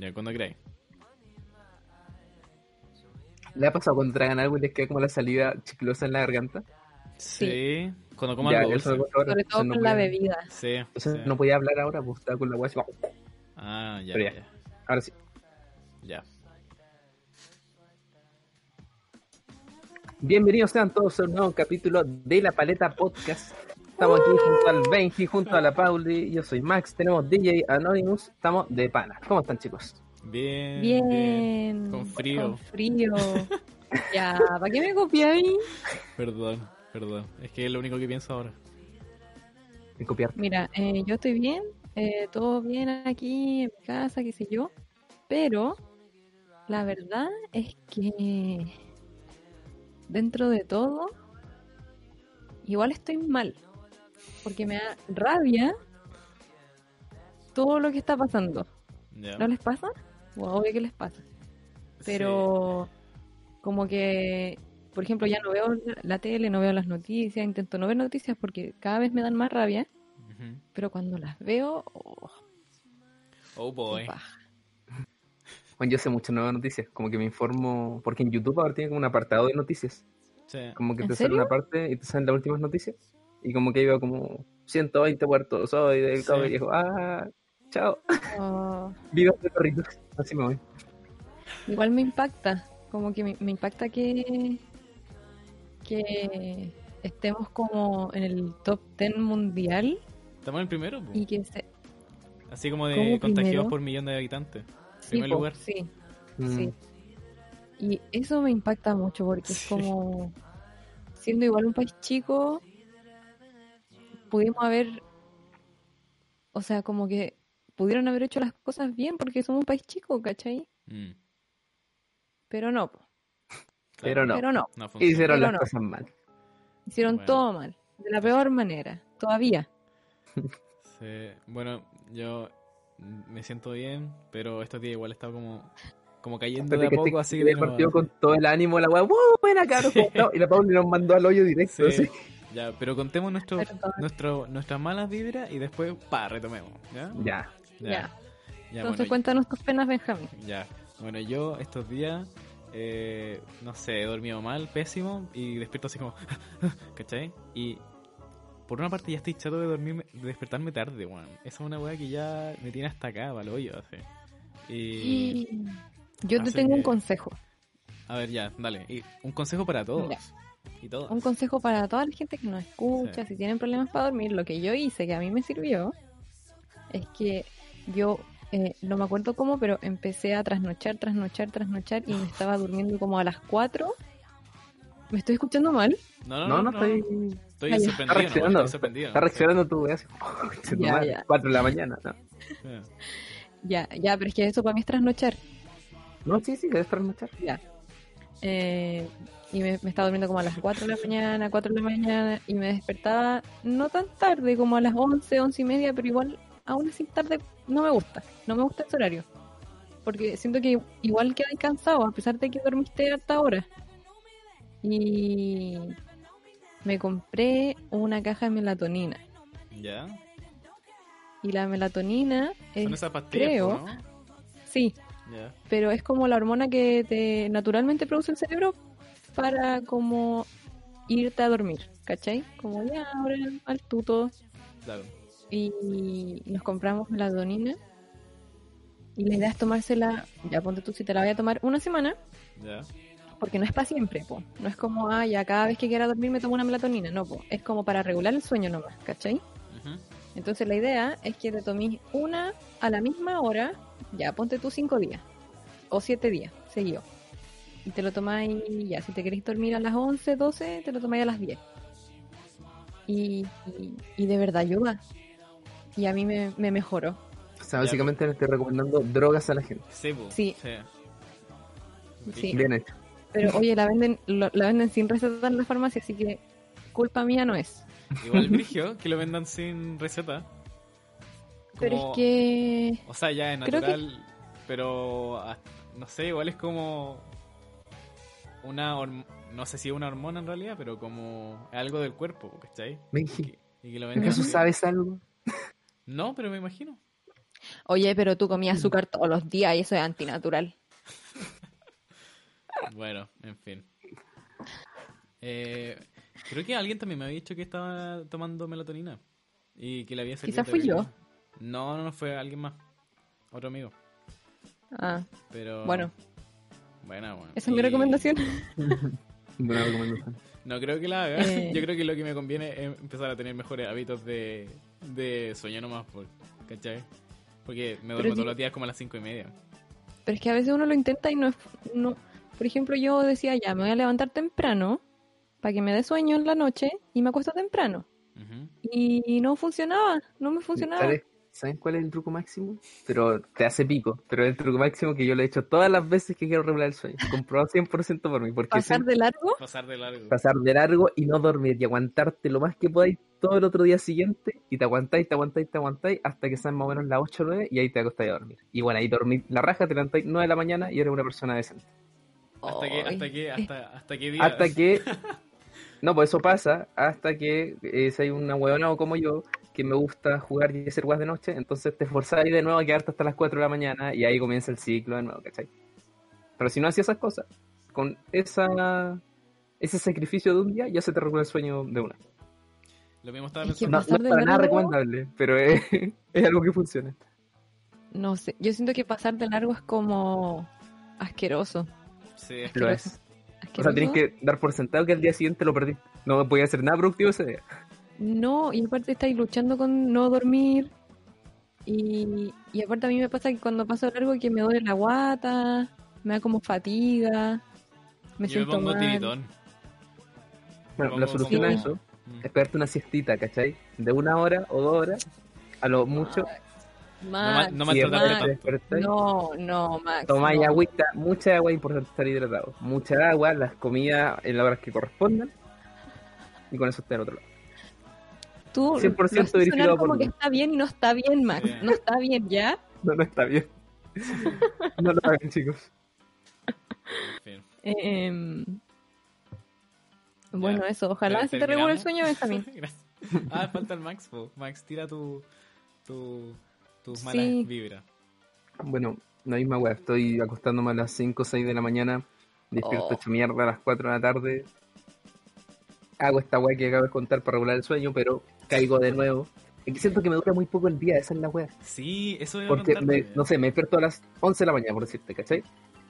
Ya, cuando queráis. ¿Le ha pasado cuando tragan algo y les queda como la salida chiclosa en la garganta? Sí. Cuando como Ya, algo dulce. ahora, Sobre todo no con la podía- bebida. Sí. Entonces sí. no podía hablar ahora, pues estaba con la como- Ah, ya, Pero ya. ya. Ahora sí. Ya. Bienvenidos sean todos a un nuevo capítulo de La Paleta Podcast. Estamos aquí junto al Benji, junto a la Pauli. Yo soy Max, tenemos DJ Anonymous. Estamos de pana. ¿Cómo están, chicos? Bien. Bien. Con frío. Con frío. ya, ¿para qué me copiáis? Perdón, perdón. Es que es lo único que pienso ahora. En copiar. Mira, eh, yo estoy bien, eh, todo bien aquí en mi casa, qué sé yo, pero la verdad es que dentro de todo, igual estoy mal, porque me da rabia todo lo que está pasando. ¿No les pasa? Bueno, obvio que les pasa. pero como que, por ejemplo, ya no veo la- tele, no veo las noticias, intento no ver noticias porque cada vez me dan más rabia, pero cuando las veo, oh, Oh boy. Bueno, yo sé muchas nuevas noticias, como que me informo, porque en YouTube ahora tiene como un apartado de noticias, Sí. como que ¿En te sale una parte y te salen las últimas noticias, y como que iba como 120 puertos hoy del Sí. cabo y dijo, ah, chao, Oh, viva de perritos, así me voy. igual me impacta, como que me, me impacta que, que estemos como en el top 10 mundial Estamos en el primero, po. y que se... así como de ¿Cómo contagiados primero? por millón de habitantes. Sí, Primer po, lugar. sí, Mm. sí. Y eso me impacta mucho porque es como, siendo igual un país chico, pudimos haber, o sea, como que pudieron haber hecho las cosas bien porque somos un país chico, ¿cachai? Mm, Pero no, po, Pero no, pero no, hicieron Pero las no. cosas mal. hicieron Bueno. todo mal, de la peor manera, todavía. Sí. Bueno, yo me siento bien, pero estos días igual he estado como, como cayendo de a que poco, este así de partido con todo el ánimo, la weá, ¡wow! Buena, cabrón, ¿cómo estamos?" Y la Pauli nos mandó al hoyo directo. Sí. así. Ya, pero contemos nuestro, nuestro, nuestras malas vibras y después, pa, retomemos. ¿Ya? Ya. Ya. Ya, Entonces bueno, cuéntanos tus penas, Benjamín. Ya, bueno, yo estos días, eh, no sé, he dormido mal, pésimo, y despierto así como, ¿cachai? Y por una parte ya estoy chato de dormirme, de despertarme tarde, weón. Esa es una weá que ya me tiene hasta acá, para el hoyo, así. Y, Yo te tengo un consejo. a ver, ya, dale. Y un consejo para todos. Y. Un consejo para toda la gente que nos escucha, Sí. si tienen problemas para dormir, lo que yo hice, que a mí me sirvió, es que yo, eh, no me acuerdo cómo, pero empecé a trasnochar, trasnochar, trasnochar y me estaba durmiendo como a las 4. ¿Me estoy escuchando mal? No, No, no, estoy. Estoy Ah, ya. Está sorprendido, ¿no? reaccionando. Estoy. Está reaccionando tu ya. 4 de la mañana. ¿no? Ya, ya, pero es que eso para mí es trasnochar. No, sí, sí, debes trasnochar. Ya. Eh, y me, me estaba durmiendo como a las 4 de la mañana, 4 de la mañana, y me despertaba no tan tarde, como a las 11, 11 y media, pero igual, aún así tarde, no me gusta. No me gusta ese horario. Porque siento que igual quedas cansado, a pesar de que dormiste harta hora. Y me compré una caja de melatonina. ¿Ya? Y la melatonina es, Son esas pastillas, creo- sí, pero es como la hormona que te naturalmente produce el cerebro para como irte a dormir, ¿cachai? Como ya ahora al tuto Claro. y nos compramos melatonina y la idea es tomársela, ya ponte tú si te la voy a tomar una semana, Ya. porque no es para siempre, po. no es como, ah, ya cada vez que quiera dormir me tomo una melatonina, no, po. es como para regular el sueño nomás, ¿cachai? Entonces la idea es que te tomes una a la misma hora, ya ponte tú cinco días o siete días seguido. Y te lo tomáis ya, si te queréis dormir a las 11, 12, te lo tomáis a las 10. Y, y, y de verdad ayuda. Y a mí me, me mejoró. O sea, básicamente le estoy recomendando drogas a la gente. Sí. Sí. Bien hecho. Pero oye, la venden, lo- la venden sin receta en la farmacia, así que culpa mía no es. Igual brigio que lo vendan sin receta. Pero es que O sea, ya es que- natural, pero no sé, igual es como una horm- no sé si es una hormona en realidad, pero como algo del cuerpo, ¿cachai? Y Benji, que, y que lo ¿acaso sabes algo? No, pero me imagino. Oye, pero tú comías azúcar todos los días y eso es antinatural. Bueno, en fin. Eh, creo que alguien también me había dicho que estaba tomando melatonina. Y que le había servido Quizás fui yo. No, no, no, fue alguien más. Otro amigo. Ah, Pero. bueno, Bueno, bueno. esa es mi recomendación. Buena recomendación. No creo que la haga. Eh. Yo creo que lo que me conviene es empezar a tener mejores hábitos de, de sueño nomás. Por, ¿Cachai? Porque me duermo todos yo- los días como a las cinco y media. Pero es que a veces uno lo intenta y no es... No... Por ejemplo, yo decía, ya, me voy a levantar temprano para que me dé sueño en la noche y me acuesto temprano. Y no funcionaba, no me funcionaba. ¿Sabes, ¿Saben cuál es el truco máximo? Pero te hace pico. Pero el truco máximo que yo lo he hecho todas las veces que quiero regular el sueño. Comprobado 100% por mí. Porque Pasar siempre de largo, Pasar de largo. pasar de largo y no dormir y aguantarte lo más que podáis todo el otro día siguiente y te aguantáis, te aguantáis, te aguantáis hasta que sean más o menos las 8 o 9 y ahí te acostáis a dormir. Y bueno, ahí dormís la raja, te levantáis 9 de la mañana y eres una persona decente. Hasta que, hasta que, hasta, hasta que día. Hasta que... No, pues eso pasa hasta que eh, si hay una huevona o como yo que me gusta jugar y hacer guas de noche, entonces te esforzáis de nuevo a quedarte hasta las 4 de la mañana y ahí comienza el ciclo de nuevo, ¿cachai? Pero si no hacías esas cosas, con esa ese sacrificio de un día ya se te recupera el sueño de una. Lo mismo estaba Es que pensando. No, no para nada largo- recomendable, pero es, es algo que funciona. no sé, yo siento que pasar de largo es como asqueroso. Sí, es Lo Asqueroso. es. O sea, tenés que dar por sentado que el día siguiente lo perdí. No podía hacer nada productivo ese día. No, y aparte estáis luchando con no dormir. Y, y aparte a mí me pasa que cuando paso largo que me duele la guata, me da como fatiga, me Yo me siento pongo mal. tiritón. Bueno, Pongo- la solución a eso Mm. es pegarte una siestita, ¿cachai? De una hora o dos horas, a lo mucho. No, Max, no tanto. no, no, Max. Tomáis no. agüita, mucha agua, es importante estar hidratado. Mucha agua, las comidas en las horas que correspondan. Y con eso está en otro lado. Tú 100% lo haces sonar verificado como que está bien y no está bien, Max. No está bien, ¿ya? No, no está bien. no lo hagan, chicos. En fin. Eh, bueno, Ya. eso. Ojalá se te regule el sueño, Benjamín. Gracias. Ah, falta el Max, po. Max, tira tu, tu, tus malas Sí. vibras. Bueno, la misma weá. Estoy acostándome a las 5 o 6 de la mañana. Despierto Oh. hecho mierda a las 4 de la tarde. Hago esta weá que acabo de contar para regular el sueño, pero caigo de nuevo. Es que siento que me dura muy poco el día, esa es la weá. Sí, eso a Porque, me, no sé, me despierto a las 11 de la mañana, por decirte, ¿cachai?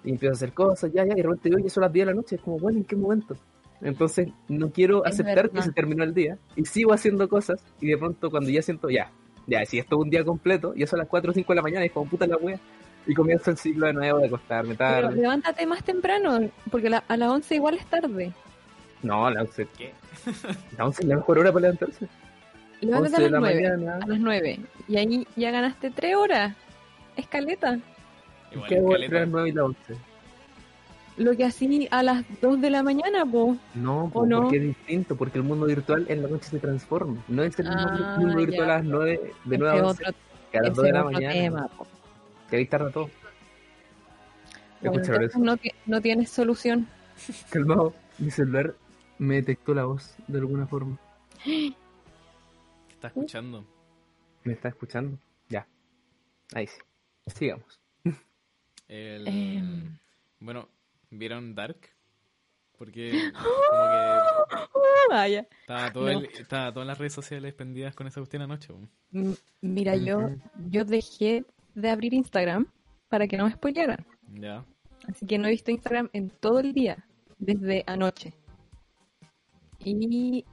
Y empiezo a hacer cosas, ya, ya, y de repente veo que son las 10 de la noche. Es como, bueno, ¿en qué momento? Entonces, no quiero Es aceptar verdad. que se terminó el día. Y sigo haciendo cosas, y de pronto, cuando ya siento, ya, ya, si esto es un día completo, ya son las 4 o 5 de la mañana, y es como, puta la wea. Y comienzo el ciclo de nuevo de acostarme Pero tarde. levántate más temprano, porque la- a las 11 igual es tarde. No, a las 11, ¿Qué? la 11 es la mejor hora para levantarse. Levántate 11 a las la 9. mañana. A las 9. Y ahí ya ganaste 3 horas. Escaleta. Igual ¿Qué es hago caleta. entre las 9 y las 11? Lo que así a las 2 de la mañana, po. No, po, ¿O no? porque es distinto, porque el mundo virtual en la noche se transforma. No es el mismo Ah, mundo virtual ya. a las 9, de Ese 9 a es 11, otro, que a las ese 2 de la otro mañana. tema, po. Que ahí tarda todo. Bueno, eso. no, no tienes solución. Calmado, mi celular me detectó la voz de alguna forma. ¿Qué estás escuchando? ¿Me está escuchando? Ya. Ahí sí. Sigamos. El... Em. Bueno, ¿vieron Dark? Porque como que Vaya. estaba todo, No. el- estaba todas las redes sociales pendidas con esa cuestión anoche. Mira, yo, yo dejé de abrir Instagram para que no me spoilearan. Ya. Así que no he visto Instagram en todo el día, desde anoche. Y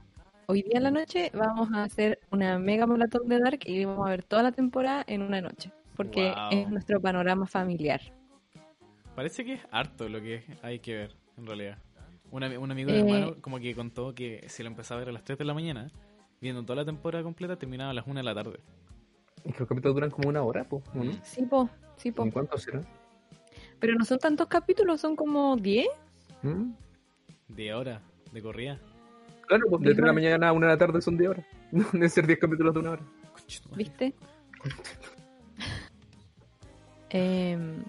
hoy día en la noche vamos a hacer una mega maratón de Dark y vamos a ver toda la temporada en una noche. Porque Wow. es nuestro panorama familiar. Parece que es harto lo que hay que ver, en realidad. Un, un amigo de Eh. mi hermano como que contó que si lo empezaba a ver a las 3 de la mañana, viendo toda la temporada completa, terminaba a las 1 de la tarde. Es que los capítulos duran como una hora, po, ¿o ¿no? Sí, po, sí, po. ¿En cuánto será? Pero no son tantos capítulos, son como 10. ¿Mm? De hora, de corrida. Claro, pues de 3 de la mañana a 1 de la tarde son 10 horas. No deben ser 10 capítulos de una hora. ¿Viste? Em,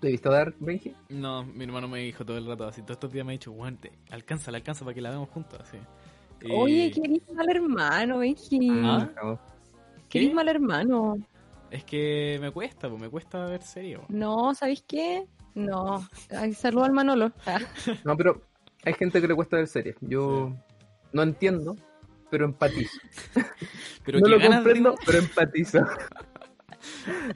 ¿Te has visto Dark, Benji? No, mi hermano me dijo todo el rato así. Todos estos días me ha dicho, Juan, te- alcanza, la alcanza para que la veamos juntos. Así. Y- Oye, qué eres mal hermano, Benji. Ah. Mal hermano. Es que me cuesta, pues me cuesta ver serio. No, ¿sabéis qué? No. Ay, saludo al Manolo. Ah, No, pero hay gente que le cuesta ver series. Yo no entiendo, pero empatizo. Pero no que lo ganas comprendo, pero empatizo.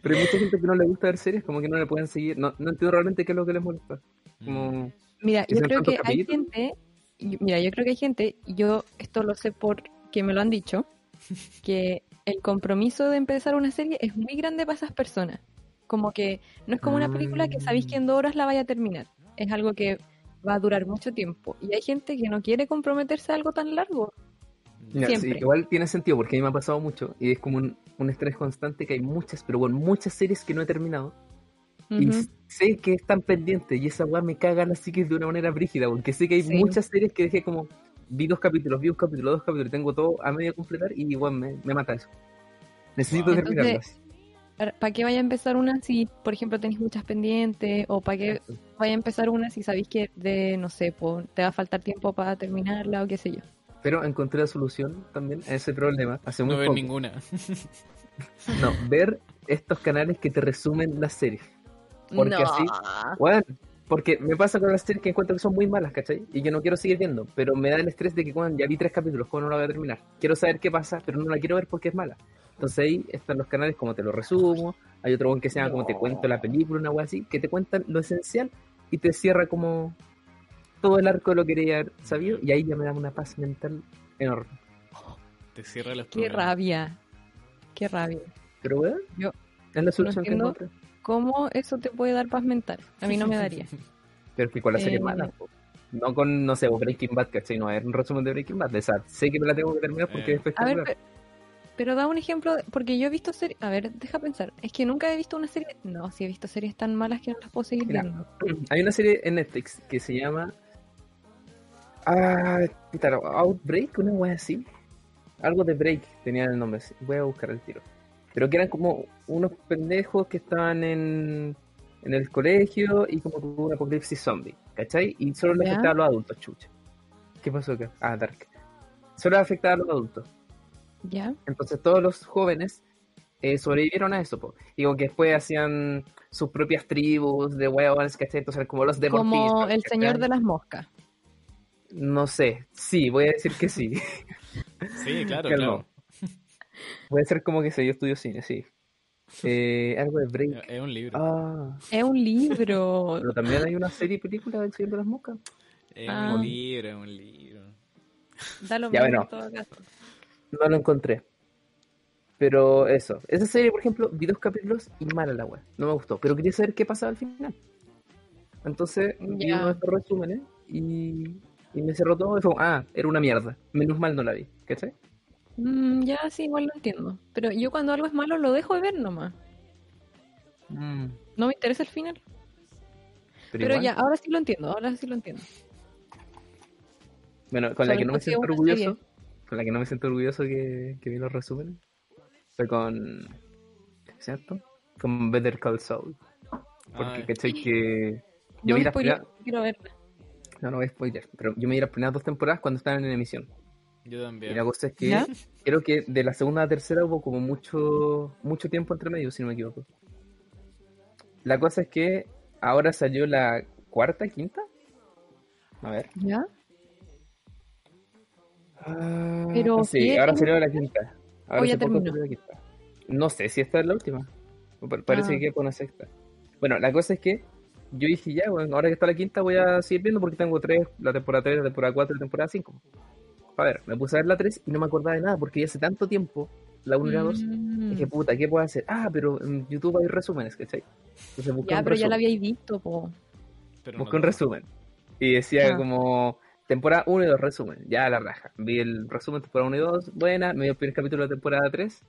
pero hay mucha gente que no le gusta ver series, como que no le pueden seguir. No, no entiendo realmente qué es lo que les molesta. Mm. Como... Mira, Que yo creo que hay gente, mira, yo creo que hay gente, y yo esto lo sé porque me lo han dicho, que el compromiso de empezar una serie es muy grande para esas personas. Como que no es como una película que sabéis que en dos horas la vaya a terminar. Es algo que va a durar mucho tiempo. Y hay gente que no quiere comprometerse a algo tan largo. Mira, sí, igual tiene sentido porque a mí me ha pasado mucho y es como un, un estrés constante que hay muchas, pero bueno, muchas series que no he terminado y Ujú. sé que están pendientes y esa weá me caga la psiquis de una manera brígida porque sé que hay Sí. muchas series que dejé como vi dos capítulos, vi un capítulo, dos capítulos, tengo todo a medio completar y igual me, me mata eso. Necesito Wow. terminarlas. ¿Para qué vaya a empezar una si, por ejemplo, tenéis muchas pendientes? ¿O para qué vaya a empezar una si sabéis que de, no sé, po, te va a faltar tiempo para terminarla o qué sé yo? Pero encontré la solución también a ese problema hace muy No ver poco. ninguna. No, ver estos canales que te resumen las series. Porque no. así- Bueno, porque me pasa con las series que encuentro que son muy malas, ¿cachai? Y que no quiero seguir viendo, pero me da el estrés de que bueno, ya vi tres capítulos, ¿cómo no la voy a terminar? Quiero saber qué pasa, pero no la quiero ver porque es mala. Entonces ahí están los canales como te lo resumo, hay otro buen que se llama como te cuento la película, una wea así, que te cuentan lo esencial y te cierra como todo el arco de lo que quería haber sabido y ahí ya me da una paz mental enorme. Te cierra los Qué rabia. Qué rabia. Pero bueno, Yo es la solución que entiendo. encontré. ¿Cómo eso te puede dar paz mental? A mí no me daría. Pero es que con la serie Eh, mala, po. no con, no sé, o Breaking Bad, ¿cachai? No, es un resumen de Breaking Bad. O sea, sé que me la tengo que terminar porque Eh. es A ver, espectacular. pe- pero da un ejemplo, de- porque yo he visto series... A ver, deja pensar. Es que nunca he visto una serie... No, sí he visto series tan malas que no las puedo seguir Mira. viendo. Hay una serie en Netflix que se llama. Ah, puta, Outbreak, una wea así. Algo de Break tenía el nombre. Voy a buscar el tiro. Pero que eran como unos pendejos que estaban en, en el colegio y como tuvo un apocalipsis zombie, ¿cachai? Y solo le afectaba a los adultos, chucha. ¿Qué pasó acá? Ah, Dark. Solo le afectaba a los adultos. ¿Ya? Entonces todos los jóvenes eh, sobrevivieron a eso, po. Y como que después hacían sus propias tribus de huevones, ¿cachai? Entonces como los deportistas. Como el ¿cachai? señor de las moscas. No sé, sí, voy a decir que sí. Sí, claro, Que claro. no. Voy a ser como que sé, yo estudio cine, sí. Eh, algo de Break. Es un libro. Ah, Es un libro. pero también hay una serie y película del Señor de las Moscas. Es Ah. un libro, es un libro. Da lo Ya, bueno. en todo caso. No lo encontré. Pero eso, esa serie, por ejemplo, vi dos capítulos y mala la web. No me gustó, pero quería saber qué pasaba al final. Entonces vi Ya. uno de estos resúmenes y, y me cerró todo y fue ah, era una mierda. Menos mal no la vi, ¿cachai? Mm, ya, sí, igual lo entiendo. Pero yo cuando algo es malo lo dejo de ver nomás. Mm, No me interesa el final. pero ya, ahora sí lo entiendo, ahora sí lo entiendo. Bueno, con la que no me si siento orgulloso, serie. con la que no me siento orgulloso que, que vi los resúmenes, fue con, ¿cierto? Con Better Call Saul. Porque, Ah, ¿cachai? Que yo no vi quiero verla. No, no voy a spoiler, pero yo me vi las primeras dos temporadas cuando estaban en emisión. yo Y también. la cosa es que ¿Ya? creo que de la segunda a la tercera hubo como mucho, mucho tiempo entre medio, si no me equivoco. La cosa es que ahora salió la cuarta, quinta. A ver. ¿Ya? Ah, Pero sí, ¿qué? ahora salió la quinta. Ahora ¿O ya terminó? salió la quinta. No sé si esta es la última. Pa- Parece Ah. que queda por una sexta. Bueno, la cosa es que yo dije ya, bueno, ahora que está la quinta voy a seguir viendo porque tengo tres, la temporada 3, la temporada 4 y la temporada 5. A ver, me puse a ver la 3 y no me acordaba de nada porque ya hace tanto tiempo, la 1 y la 2, Mm. dije, puta, ¿qué puedo hacer? Ah, pero en YouTube hay resúmenes, ¿cachai? Entonces busqué Ya, un pero ya la resumen. habíais visto, po. Pero no Busqué un tanto. resumen. Y decía Ah. como temporada 1 y 2 resumen. Ya la raja. Vi el resumen de temporada 1 y 2, buena. Me dio el primer capítulo de la temporada 3.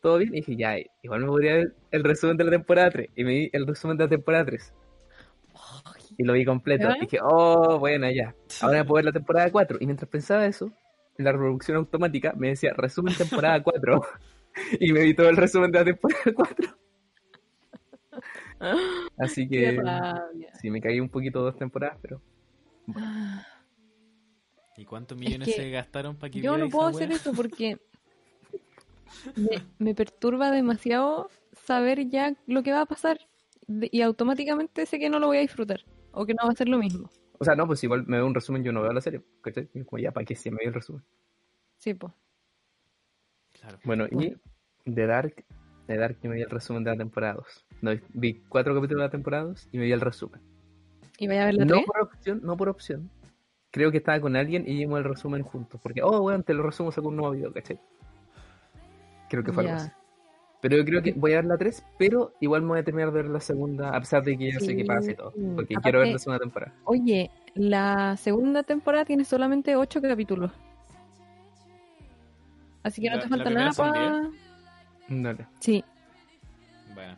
Todo bien. Y dije, ya, igual me podría ver el resumen de la temporada 3. Y me di el resumen de la temporada 3. Y lo vi completo. Dije, oh, buena, ya. Ahora puedo ver la temporada 4. Y mientras pensaba eso, la reproducción automática me decía resumen temporada 4. y me vi todo el resumen de la temporada 4. Así que sí, me caí un poquito dos temporadas, pero ¿Y cuántos millones que se gastaron para que Yo no puedo hacer eso porque me, me perturba demasiado saber ya lo que va a pasar y automáticamente sé que no lo voy a disfrutar o que no va a ser lo mismo. O sea, no, pues igual me veo un resumen, yo no veo la serie. ¿cachai? Como ya, ¿para qué si me veo el resumen? Sí, pues. Claro. Bueno, y de Dark, de Dark yo me vi el resumen de la temporada 2. No, vi cuatro capítulos de la temporada 2 y me vi el resumen. ¿Y vaya a ver la No 3? por opción, no por opción. Creo que estaba con alguien y vimos el resumen juntos. Porque, oh, weón, te lo resumo, saco un nuevo video, ¿cachai? Creo que fue algo así. Pero yo creo que voy a ver la 3, pero igual me voy a terminar de ver la segunda, a pesar de que ya sé Sí. qué pasa y todo. Porque Aparte- quiero ver la segunda temporada. Oye, la segunda temporada tiene solamente 8 capítulos. Así que no La- te falta nada para... Dale. Sí. Bueno.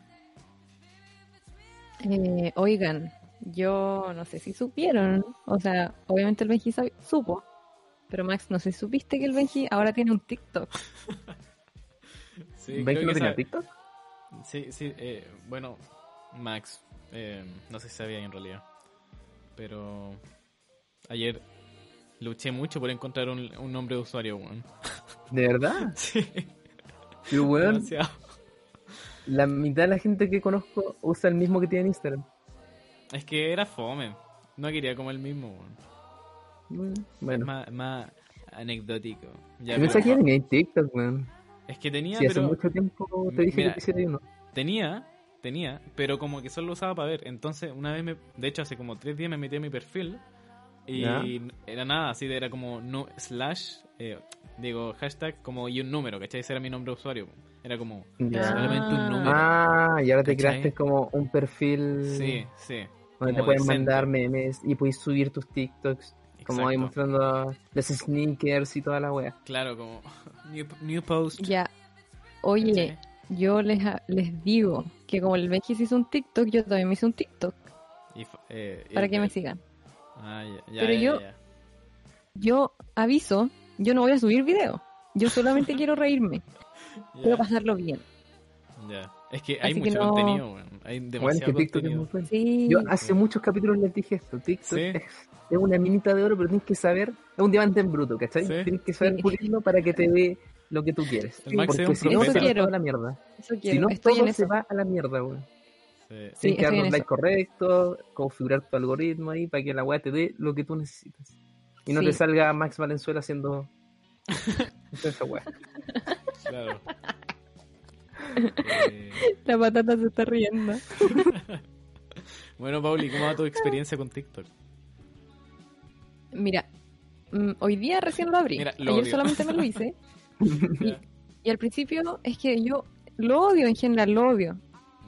Eh, oigan, yo no sé si supieron, o sea, obviamente el Benji supo, pero Max, no sé si supiste que el Benji ahora tiene un TikTok. Sí, ¿Ven que no tenía TikTok? Sí, sí, eh, bueno, Max, eh, no sé si sabía en realidad, pero ayer luché mucho por encontrar un, un nombre de usuario, weón. ¿De verdad? Sí, Pero, weón, la mitad de la gente que conozco usa el mismo que tiene en Instagram. Es que era fome, no quería como el mismo, weón. Bueno. Más, más anecdótico. Ya, Yo que tenía TikTok, weón. Es que tenía, hace pero mucho tiempo te dije Mira, que quisiera uno. tenía, tenía, pero como que solo lo usaba para ver. Entonces, una vez me, de hecho, hace como tres días me metí a mi perfil y Ya. era nada, así de, era como no slash, eh, digo, hashtag como y un número, ¿cachai? Ese era mi nombre de usuario. Era como Ya. solamente un número. Ah, y ahora te creaste como un perfil Sí, sí. donde te pueden decente. mandar memes y puedes subir tus TikToks, como ahí mostrando los sneakers y toda la wea. Claro, como new, new post. Ya, oye, yo les, ha- les digo que como el Benji se hizo un TikTok, yo también me hice un TikTok Y eh, y para que me sigan. Ah, ya, ya, Pero ya, yo- ya. Yo aviso, yo no voy a subir video, yo solamente quiero reírme, quiero pasarlo bien. ya. Es que hay Así que mucho no- contenido, weón. Hay Bueno, demasiado que TikTok es contenido. muy bueno. Sí, Yo hace muchos capítulos les dije esto, TikTok Sí. es, es una minita de oro, pero tienes que saber, es un diamante en bruto, ¿cachai? Sí. Tienes que saber Sí. pulirlo para que te dé lo que tú quieres. Porque es si no, se va toda la mierda. eso Si no, estoy todo en se eso. va a la mierda, weón. Sí. Sí, Tienes que estoy dar en los likes correctos, configurar tu algoritmo ahí para que la weá te dé lo que tú necesitas. Y no Sí. te salga Max Valenzuela haciendo esa weá. Claro. Eh, La patata se está riendo. bueno, Pauli, ¿cómo va tu experiencia con TikTok? Mira, mm, hoy día recién lo abrí. Mira, lo Ayer odio. solamente me lo hice. Y al principio es que yo lo odio en general, lo odio.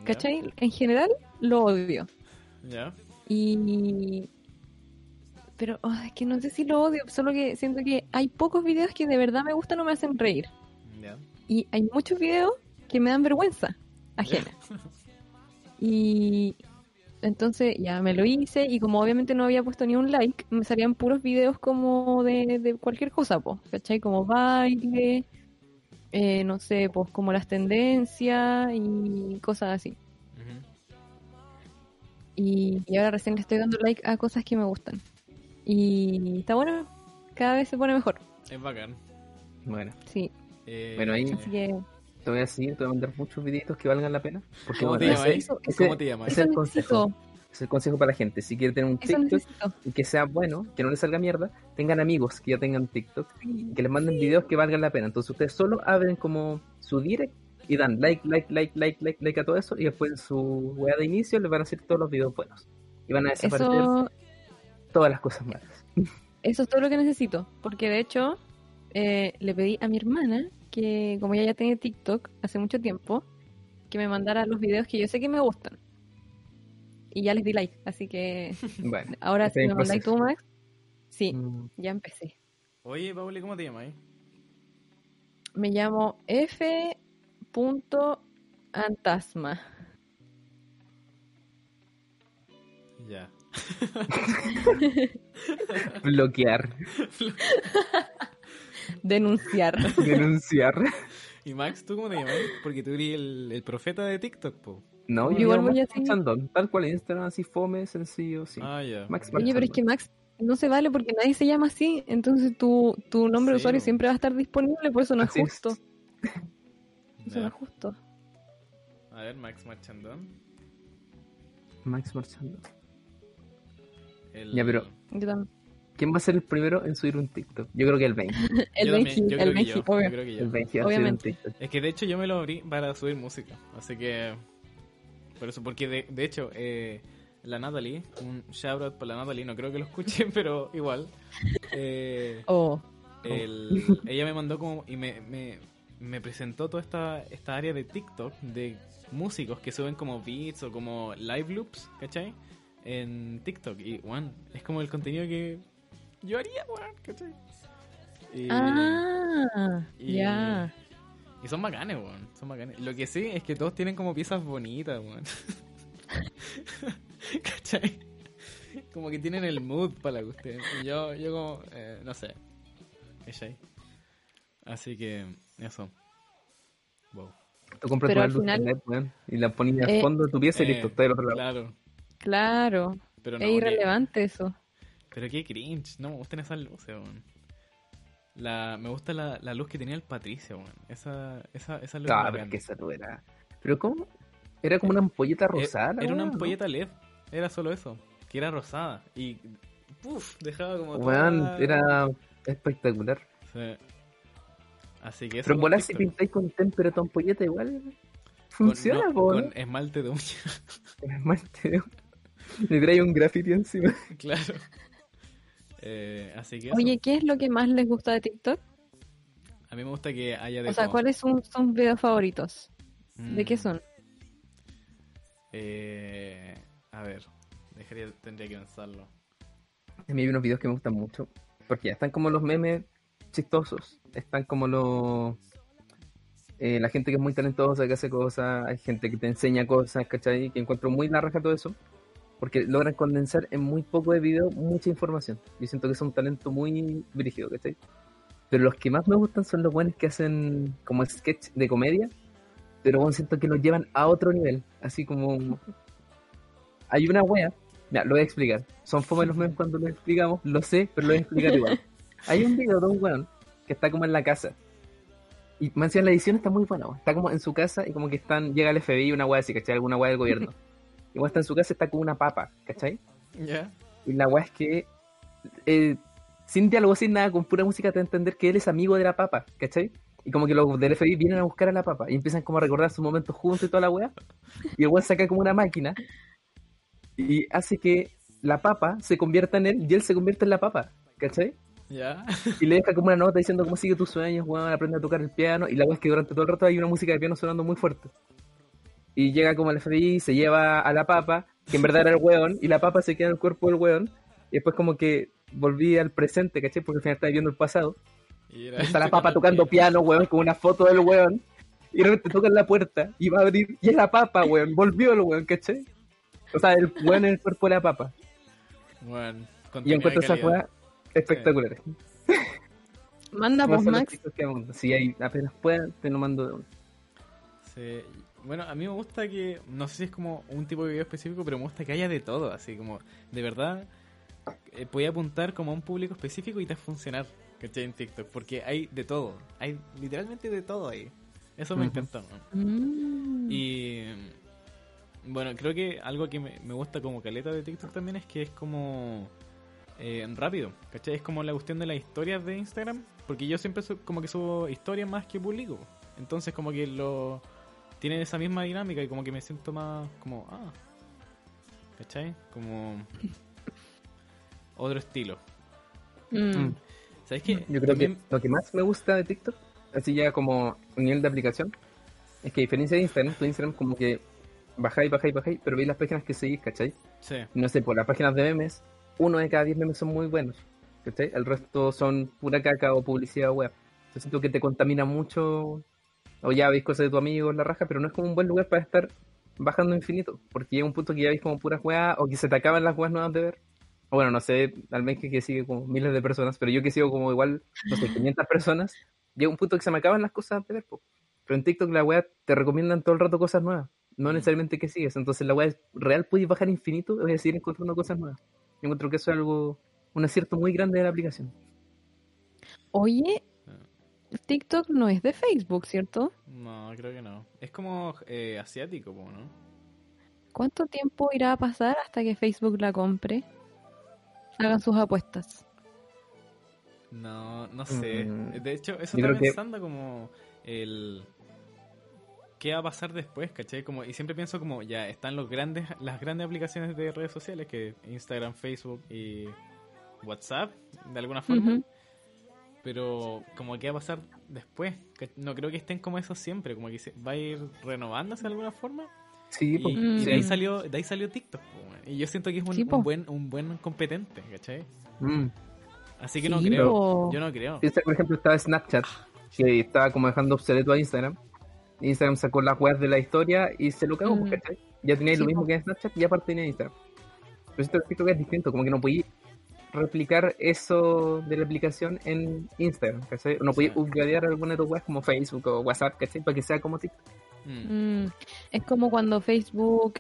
¿Cachai? En general lo odio. ¿Ya? Y... Pero oh, es que no sé si lo odio, solo que siento que hay pocos videos que de verdad me gustan o me hacen reír. ¿Ya? Y hay muchos videos que me dan vergüenza ajena. Y entonces ya me lo hice y como obviamente no había puesto ni un like, me salían puros videos como de, de cualquier cosa, pues, ¿cachai? Como baile, eh, no sé, pues como las tendencias y cosas así. Y ahora recién le estoy dando like a cosas que me gustan. Y está bueno, cada vez se pone mejor, Es bacán. Bueno, sí. Eh, Bueno, ahí- Así que te voy a seguir, te voy a mandar muchos videitos que valgan la pena. Porque ¿Cómo te bueno, llamas? ese, eso- ese- ¿Cómo te llamas? ese es el consejo. necesito, Es el consejo para la gente. Si quiere tener un eso TikTok necesito. y que sea bueno, que no le salga mierda, tengan amigos que ya tengan TikTok y que les manden videos que valgan la pena. Entonces ustedes solo abren como su direct y dan like, like, like, like, like, like a todo eso y después en su web de inicio les van a hacer todos los videos buenos. Y van a desaparecer Eso, todas las cosas malas. Eso es todo lo que necesito, porque de hecho eh, le pedí a mi hermana que como ella ya tiene TikTok hace mucho tiempo, que me mandara los videos que yo sé que me gustan. Y ya les di like, así que Bueno. ahora si me mandáis tú, Max, sí, mm, ya empecé. Oye, Pauli, ¿cómo te llamas? eh? Me llamo F. Antasma. Ya. bloquear, Denunciar. denunciar. ¿Y Max, tú cómo te llamas? Porque tú eres el, el profeta de TikTok, po. No, Yo igual voy seguir. Chandón, tal cual Instagram, así fome, sencillo, sí. Ah, ya. Max Oye, pero es que. Max no se vale porque nadie se llama así, entonces tu, tu nombre de Sí, usuario siempre va a estar disponible, por eso no es Así es. justo. Eso no es justo. A ver, Max Marchandón. Max Marchando. El... Ya, pero- Yo ¿Quién va a ser el primero en subir un TikTok? Yo creo que el 20. El Yo también, 20, yo creo el que 20, yo, obvio. yo creo que yo. El 20 va a subir un Obviamente. TikTok. Es que de hecho yo me lo abrí para subir música. Así que. Por eso, porque de, de hecho, eh, la Natalie, un shout out para la Natalie, no creo que lo escuchen, pero igual. eh, Oh, el- ella me mandó como. Y me, me, me presentó toda esta, esta área de TikTok de músicos que suben como beats o como live loops, ¿cachai? En TikTok. Y, bueno, es como el contenido que yo haría, weón, ¿cachai? Y- ah, ya. y son bacanes, weón. Son bacanes. Lo que sí es que todos tienen como piezas bonitas, weón. ¿Cachai? Como que tienen el mood para la cuestión. Y yo, yo como, eh, no sé. ¿Cachai? Así que, eso. Wow. Tú compras Pero una al luz final- LED, weón, y la ponías al Eh, fondo de tu pieza y Eh, listo, está del otro lado. Claro. Claro. Pero no, es que- irrelevante eso. Pero qué cringe. No me gustan esas luces, weón. La, me gusta la, la luz que tenía el Patricio, weón. Esa, esa, esa luz. Ah, pero que esa no era. ¿Pero cómo? Era como una ampolleta rosada. Era una ampolleta LED. Era solo eso. Que era rosada. Y. Puf, dejaba como. Weón, toda- era espectacular. Sí. Así que eso. Pero con volar si pintáis con témpera tu ampolleta igual Con- funciona, no, Con ¿no? esmalte de uña. Mal te veo. Le trae un graffiti encima. claro. Eh, así que. Oye, ¿qué es lo que más les gusta de TikTok? A mí me gusta que haya de O sea, todo. ¿cuáles son sus videos favoritos? ¿De Mm, qué son? Eh, a ver. Dejaría, tendría que pensarlo. A mí hay unos videos que me gustan mucho. Porque ya están como los memes chistosos. Están como los. eh, la gente que es muy talentosa, que hace cosas. Hay gente que te enseña cosas, ¿cachai? Que encuentro muy la raja todo eso. Porque logran condensar en muy poco de video mucha información. Yo siento que es un talento muy brígido, ¿cachai? Pero los que más me gustan son los buenos que hacen como sketch de comedia. Pero bueno, siento que los llevan a otro nivel. Así como. Hay una wea. Mira, lo voy a explicar. Son fome los memes cuando lo explicamos, lo sé, pero lo voy a explicar igual. Hay un video de un weón que está como en la casa. Y me la edición está muy buena. Está como en su casa y como que están, llega el FBI, una wea así, ¿cachai? Alguna wea del gobierno. Igual está en su casa y está con una papa, ¿cachai? ¿Ya? Y la wea es que, eh, sin diálogo, sin nada, con pura música te a entender que él es amigo de la papa, ¿cachai? Y como que los del FBI vienen a buscar a la papa y empiezan como a recordar sus momentos juntos y toda la wea. Y el weón saca como una máquina y hace que la papa se convierta en él y él se convierte en la papa, ¿cachai? ¿Ya? Y le deja como una nota diciendo cómo sigue tus sueños, weón, aprende a tocar el piano. Y la weá es que durante todo el rato hay una música de piano sonando muy fuerte. Y llega como el FBI, se lleva a la papa, que en verdad era el weón, y la papa se queda en el cuerpo del weón. Y después como que volví al presente, ¿cachai? Porque al final estaba viendo el pasado. Y Está la papa tocando piano, weón, con una foto del weón. Y de repente tocan la puerta y va a abrir. Y es la papa, weón. Volvió el weón, ¿cachai? O sea, el weón en el cuerpo de la papa. Bueno, Y encuentro de esa calidad. weá espectacular. Manda vos, Max. Que. Si hay, apenas puedan, te lo mando de uno. Sí. Bueno, a mí me gusta que, no sé si es como un tipo de video específico, pero me gusta que haya de todo, así como, de verdad, eh, podía apuntar como a un público específico y te va a funcionar, ¿cachai? En TikTok, porque hay de todo, hay literalmente de todo ahí. Eso me ¿no? Mm. Y bueno, creo que algo que me, me gusta como caleta de TikTok también es que es como eh, rápido, ¿cachai? Es como la cuestión de las historias de Instagram, porque yo siempre su- como que subo historias más que publico. Entonces como que lo tienen esa misma dinámica y como que me siento más como, ah, ¿cachai? Como otro estilo. Mm. ¿Sabes qué? Yo creo También- que lo que más me gusta de TikTok, así ya como nivel de aplicación, es que a diferencia de Instagram, tu Instagram como que bajáis, bajáis, bajáis, pero veis las páginas que seguís, ¿cachai? Sí, No sé, por las páginas de memes, uno de cada diez memes son muy buenos, ¿cachai? El resto son pura caca o publicidad web. Yo siento que te contamina mucho, o ya veis cosas de tu amigo en la raja, pero no es como un buen lugar para estar bajando infinito, porque llega un punto que ya veis como puras weas, o que se te acaban las weas nuevas de ver. O bueno, no sé, al menos que, que sigue como miles de personas, pero yo que sigo como igual, no sé, 500 personas, llega un punto que se me acaban las cosas de ver, po. Pero en TikTok la wea te recomiendan todo el rato cosas nuevas, no necesariamente que sigues. Entonces la wea es real, puedes bajar infinito a seguir encontrando cosas nuevas. Yo encuentro que eso es algo, un acierto muy grande de la aplicación. Oye, TikTok no es de Facebook, ¿cierto? No, creo que no. Es como eh, asiático, ¿no? ¿Cuánto tiempo irá a pasar hasta que Facebook la compre? Hagan sus apuestas. No, no sé. Mm, De hecho, eso yo que- pensando como el... ¿Qué va a pasar después, cachai? Como, y siempre pienso como, ya, están los grandes, las grandes aplicaciones de redes sociales, que Instagram, Facebook y WhatsApp, de alguna forma. Pero, como, ¿qué va a pasar después? Que No creo que estén como eso siempre, como que se, va a ir renovándose de alguna forma. Sí, Y, pues, y de, ahí salió, de ahí salió TikTok. Y yo siento que es un, Sí, un po. buen, un buen competente, ¿cachai? Mm. Así que no creo. po. Yo no creo. Piensa, por ejemplo, estaba Snapchat, que estaba como dejando obsoleto a Instagram. Instagram sacó las weas de la historia y se lo cagó, Mm. ¿cachai? Ya teníais Sí, lo mismo po. que en Snapchat y aparte tenía Instagram. Pero esto TikTok es distinto, como que no podías replicar eso de la aplicación en Instagram, ¿cachai? No podías Sí. upgradear alguna de tus weas como Facebook o WhatsApp, ¿cachai? Para que sea como TikTok. Mm. Mm, Es como cuando Facebook,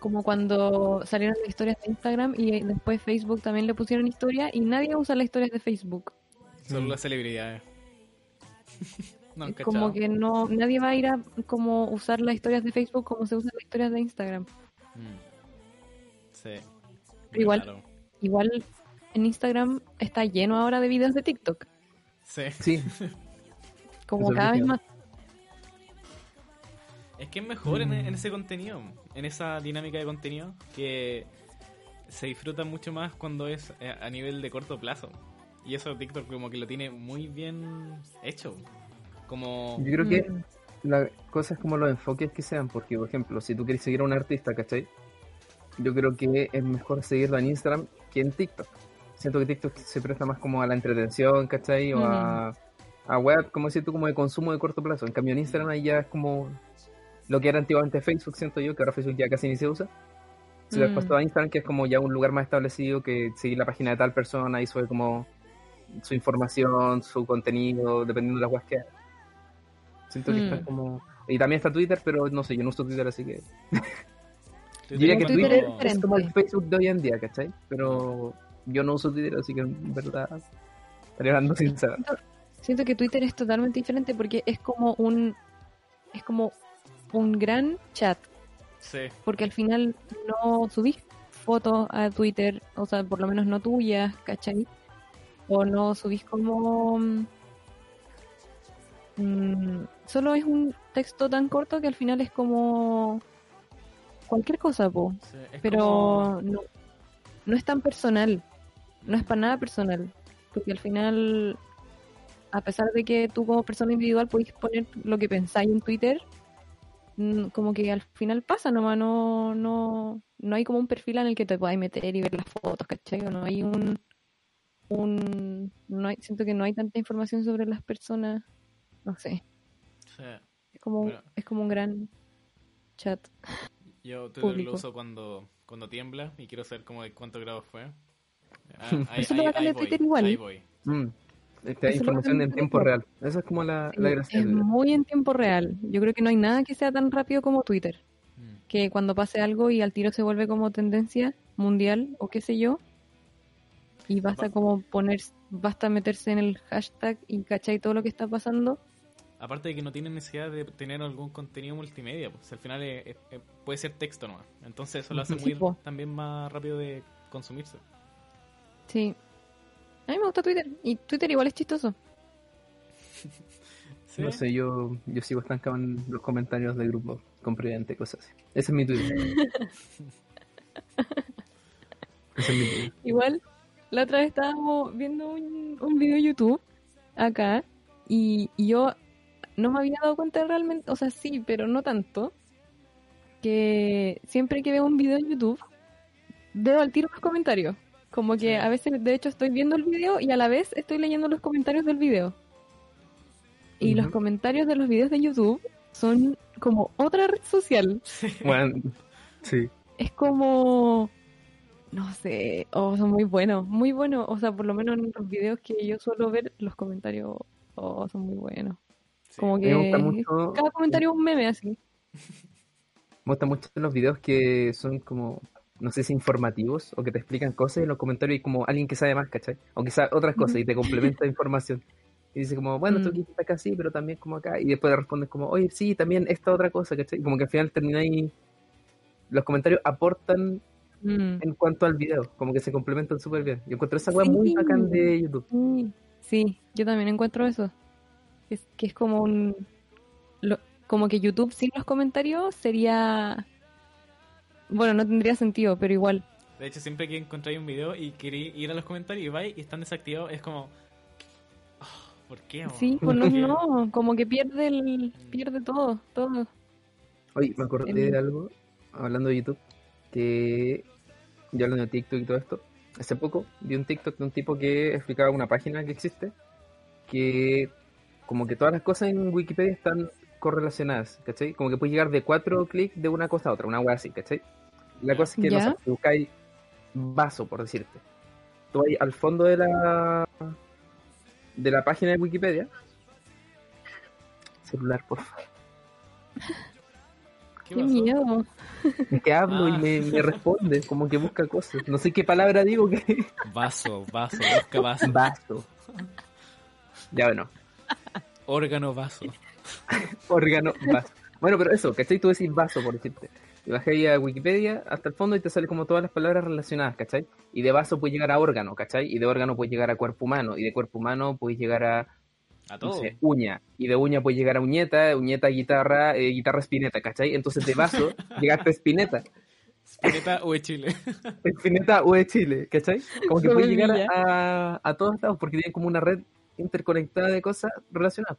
como cuando salieron las historias de Instagram y después Facebook también le pusieron historia y nadie usa las historias de Facebook. Solo Mm. las celebridades. no como que no, nadie va a ir a como usar las historias de Facebook como se usan las historias de Instagram. Mm. Sí. Igual- Claro. Igual en Instagram está lleno ahora de videos de TikTok, Sí. Sí, como es cada vez más. Es que es mejor en, Mm. en ese contenido, en esa dinámica de contenido, que se disfruta mucho más cuando es eh, a nivel de corto plazo. Y eso TikTok como que lo tiene muy bien hecho. Como... yo creo que Mm, la cosa es como los enfoques que sean, porque, por ejemplo, si tú quieres seguir a un artista, ¿cachai? Yo creo que es mejor seguirlo en Instagram que en TikTok. Siento que TikTok se presta más como a la entretención, ¿cachai? O a, a web, como decir tú, como de consumo de corto plazo. En cambio, en Instagram ahí ya es como lo que era antiguamente Facebook, siento yo, que ahora Facebook ya casi ni se usa. Se le Mm. pasó a Instagram, que es como ya un lugar más establecido, que seguir la página de tal persona y sube como su información, su contenido, dependiendo de las webs que haga. Siento que Mm. está como... Y también está Twitter, pero no sé, yo no uso Twitter, así que... Yo diría que Twitter Twitter es como el. Facebook de hoy en día, ¿cachai? Pero yo no uso Twitter, así que en verdad... Estaría hablando sincero. Siento que Twitter es totalmente diferente porque es como un es como un gran chat, Sí. porque al final no subís fotos a Twitter, o sea, por lo menos no tuyas, ¿cachai? O no subís como mm, mm, solo es un texto tan corto que al final es como cualquier cosa, po. sí, es pero como- no, no es tan personal, no es para nada personal, porque al final, a pesar de que tú como persona individual podéis poner lo que pensáis en Twitter, mm, como que al final pasa nomás, no, no, no hay como un perfil en el que te podáis meter y ver las fotos, ¿cachai? O no hay un, un no hay, siento que no hay tanta información sobre las personas, no sé, sí. es como, Pero- es como un gran chat. Yo Twitter lo uso cuando, cuando tiembla y quiero saber como de cuántos grados fue. Ah, Eso es lo bacán de Twitter igual. ahí voy. Mm. Esta información en tiempo real. Esa es como la, la Sí, gracia. es de- muy en tiempo real. Yo creo que no hay nada que sea tan rápido como Twitter. Mm. Que cuando pase algo y al tiro se vuelve como tendencia mundial o qué sé yo. Y basta Va- como poner, basta meterse en el hashtag y cachai todo lo que está pasando. Aparte de que no tienen necesidad de tener algún contenido multimedia, pues al final es- es- es- puede ser texto nomás. Entonces eso lo hace Sí, muy po. también más rápido de consumirse. Sí. A mí me gusta Twitter. Y Twitter igual es chistoso. ¿Sí? No sé, yo, yo sigo estancado en los comentarios de grupo con Prudente, cosas así. Ese es mi Twitter. Ese es mi Twitter. Igual, la otra vez estábamos viendo un, un video de YouTube acá y, y yo no me había dado cuenta realmente, o sea, sí, pero no tanto, que siempre que veo un video en YouTube, veo al tiro los comentarios. Como que Sí. a veces, de hecho, estoy viendo el video y a la vez estoy leyendo los comentarios del video. Y los comentarios de los videos de YouTube son como otra red social Bueno, sí. es como no sé, oh, son muy buenos, muy buenos, o sea, por lo menos en los videos que yo suelo ver, los comentarios oh, son muy buenos. Sí. Como Me gusta que mucho, cada comentario es un meme así. me gustan mucho los videos que son como, no sé si informativos o que te explican cosas y en los comentarios hay como alguien que sabe más, ¿cachai? O sabe otras cosas y te complementa información. Y dice como, bueno, tu Mm. equipo está acá sí, pero también como acá. Y después respondes como, oye, sí, también esta otra cosa, ¿cachai? Como que al final termináis... Los comentarios aportan Mm. en cuanto al video, como que se complementan súper bien. Yo encuentro esa weá muy Sí. bacán de YouTube. Sí, sí, yo también encuentro eso. Es que es como un. lo- como que YouTube sin los comentarios sería. Bueno, no tendría sentido, pero igual. De hecho, siempre que encontráis un video y queréis ir a los comentarios y vais y están desactivados, es como. "Ah, ¿Por qué? weón? Sí, pues no, ¿Por qué?". no, como que pierde el, pierde todo, todo. Oye, me acordé El- de algo, hablando de YouTube, que yo hablando de TikTok y todo esto, hace poco vi un TikTok de un tipo que explicaba una página que existe, que como que todas las cosas en Wikipedia están correlacionadas, ¿cachai? Como que puedes llegar de cuatro clics de una cosa a otra, una wea así, ¿cachai? La cosa es que, no sé, si buscáis vaso, por decirte. Tú ahí al fondo de la de la página de Wikipedia. Celular, por favor. ¿Qué, miedo. Es que hablo Ah. y me, me responde, como que busca cosas. No sé qué palabra digo que. Vaso, vaso, busca vaso. Vaso. Ya bueno, Órgano, vaso. órgano, vaso. Bueno, pero eso, ¿cachai? Tú decís vaso, por decirte. Y bajé ahí a Wikipedia hasta el fondo y te sale como todas las palabras relacionadas, ¿cachai? Y de vaso puedes llegar a órgano, ¿cachai? Y de órgano puedes llegar a cuerpo humano. Y de cuerpo humano puedes llegar a, A no todo. sé, uña. Y de uña puedes llegar a uñeta, uñeta, guitarra, eh, guitarra, espineta, ¿cachai? Entonces de vaso llegaste a espineta. Spinetta o de Chile. Espineta o de Chile, ¿cachai? Como que No puede me llegar a, a todos lados porque tienen como una red interconectada de cosas relacionadas.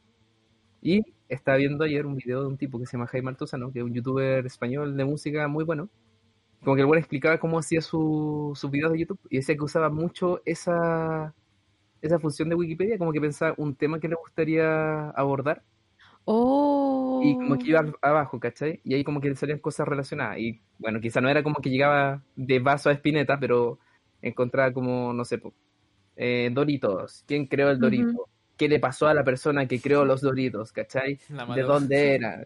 Y estaba viendo ayer un video de un tipo que se llama Jaime Altozano, que es un youtuber español de música muy bueno. Como que el güey explicaba cómo hacía su- sus videos de YouTube y decía que usaba mucho esa, esa función de Wikipedia, como que pensaba un tema que le gustaría abordar Oh. y como que iba abajo, ¿cachai? Y ahí como que le salían cosas relacionadas. Y bueno, quizá no era como que llegaba de vaso a espineta, pero encontraba como, no sé, eh, Doritos. ¿Quién creó el Dorito? Ujú. ¿Qué le pasó a la persona que creó los Doritos? ¿Cachai? ¿De dónde era?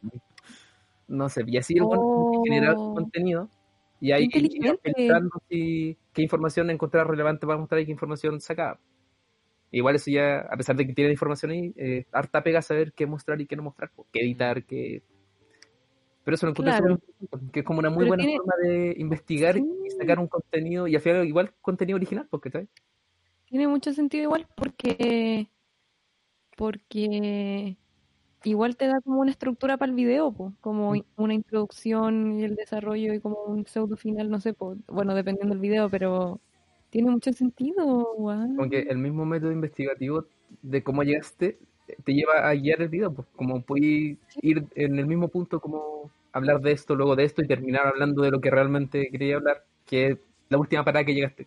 No sé, y así Oh. contenido. Y ahí filtrando si- qué información encontrar relevante para mostrar y qué información sacaba. Igual eso ya, a pesar de que tiene información ahí, eh, harta pega saber qué mostrar y qué no mostrar, qué editar, qué... Pero eso lo encontré Claro. que es como una muy Pero buena tiene- forma de investigar Sí. y sacar un contenido, y al final igual contenido original, porque ¿sabes? Tiene mucho sentido igual porque porque igual te da como una estructura para el video, po, como Mm. una introducción y el desarrollo y como un pseudo final, no sé, po, bueno, dependiendo del video, pero tiene mucho sentido, guau. Como que el mismo método investigativo de cómo llegaste eh, te lleva a guiar el video, pues como puedes ir en el mismo punto como hablar de esto, luego de esto y terminar hablando de lo que realmente quería hablar, que es la última parada que llegaste.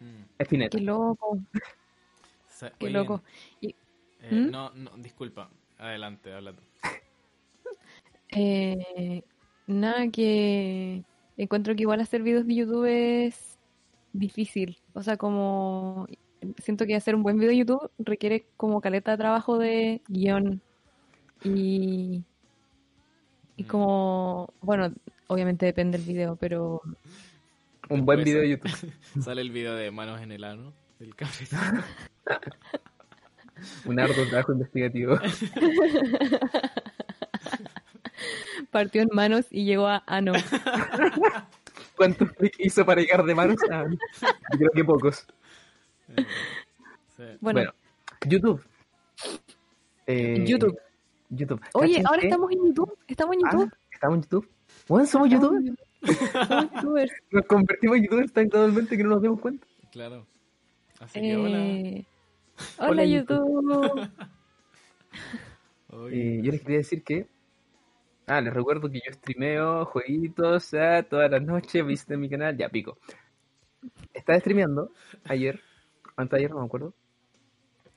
Mm. Espineta. Qué loco, qué oye, loco. Y, eh, ¿Mm? No, no, disculpa. Adelante, habla tú. eh, nada que encuentro que igual hacer videos de YouTube es difícil. O sea, como siento que hacer un buen video de YouTube requiere como caleta de trabajo de guion y, y Mm. como, bueno, obviamente depende del video, pero Un buen video de YouTube. Sale el video de manos en el ano del cabrito. Un arduo trabajo investigativo. partió en manos y llegó a ano. ¿Cuántos clics hizo para llegar de manos? a- Yo creo que pocos. Eh, sí. Bueno, Bueno, YouTube. Eh, YouTube. YouTube. Oye, ¿Cachan ahora que- estamos en YouTube, estamos en Ah, YouTube. ¿Estamos en YouTube? Bueno, somos Estamos youtubers. en YouTube. Somos youtubers. Nos convertimos en youtubers tan gradualmente que no nos demos cuenta. Claro. Así que. Eh, hola, Hola, YouTube. Eh, yo les quería decir que. Ah, les recuerdo que yo streameo jueguitos ah, todas las noches. Visiten mi canal, ya pico. Estaba streameando ayer, antes de ayer, no me acuerdo.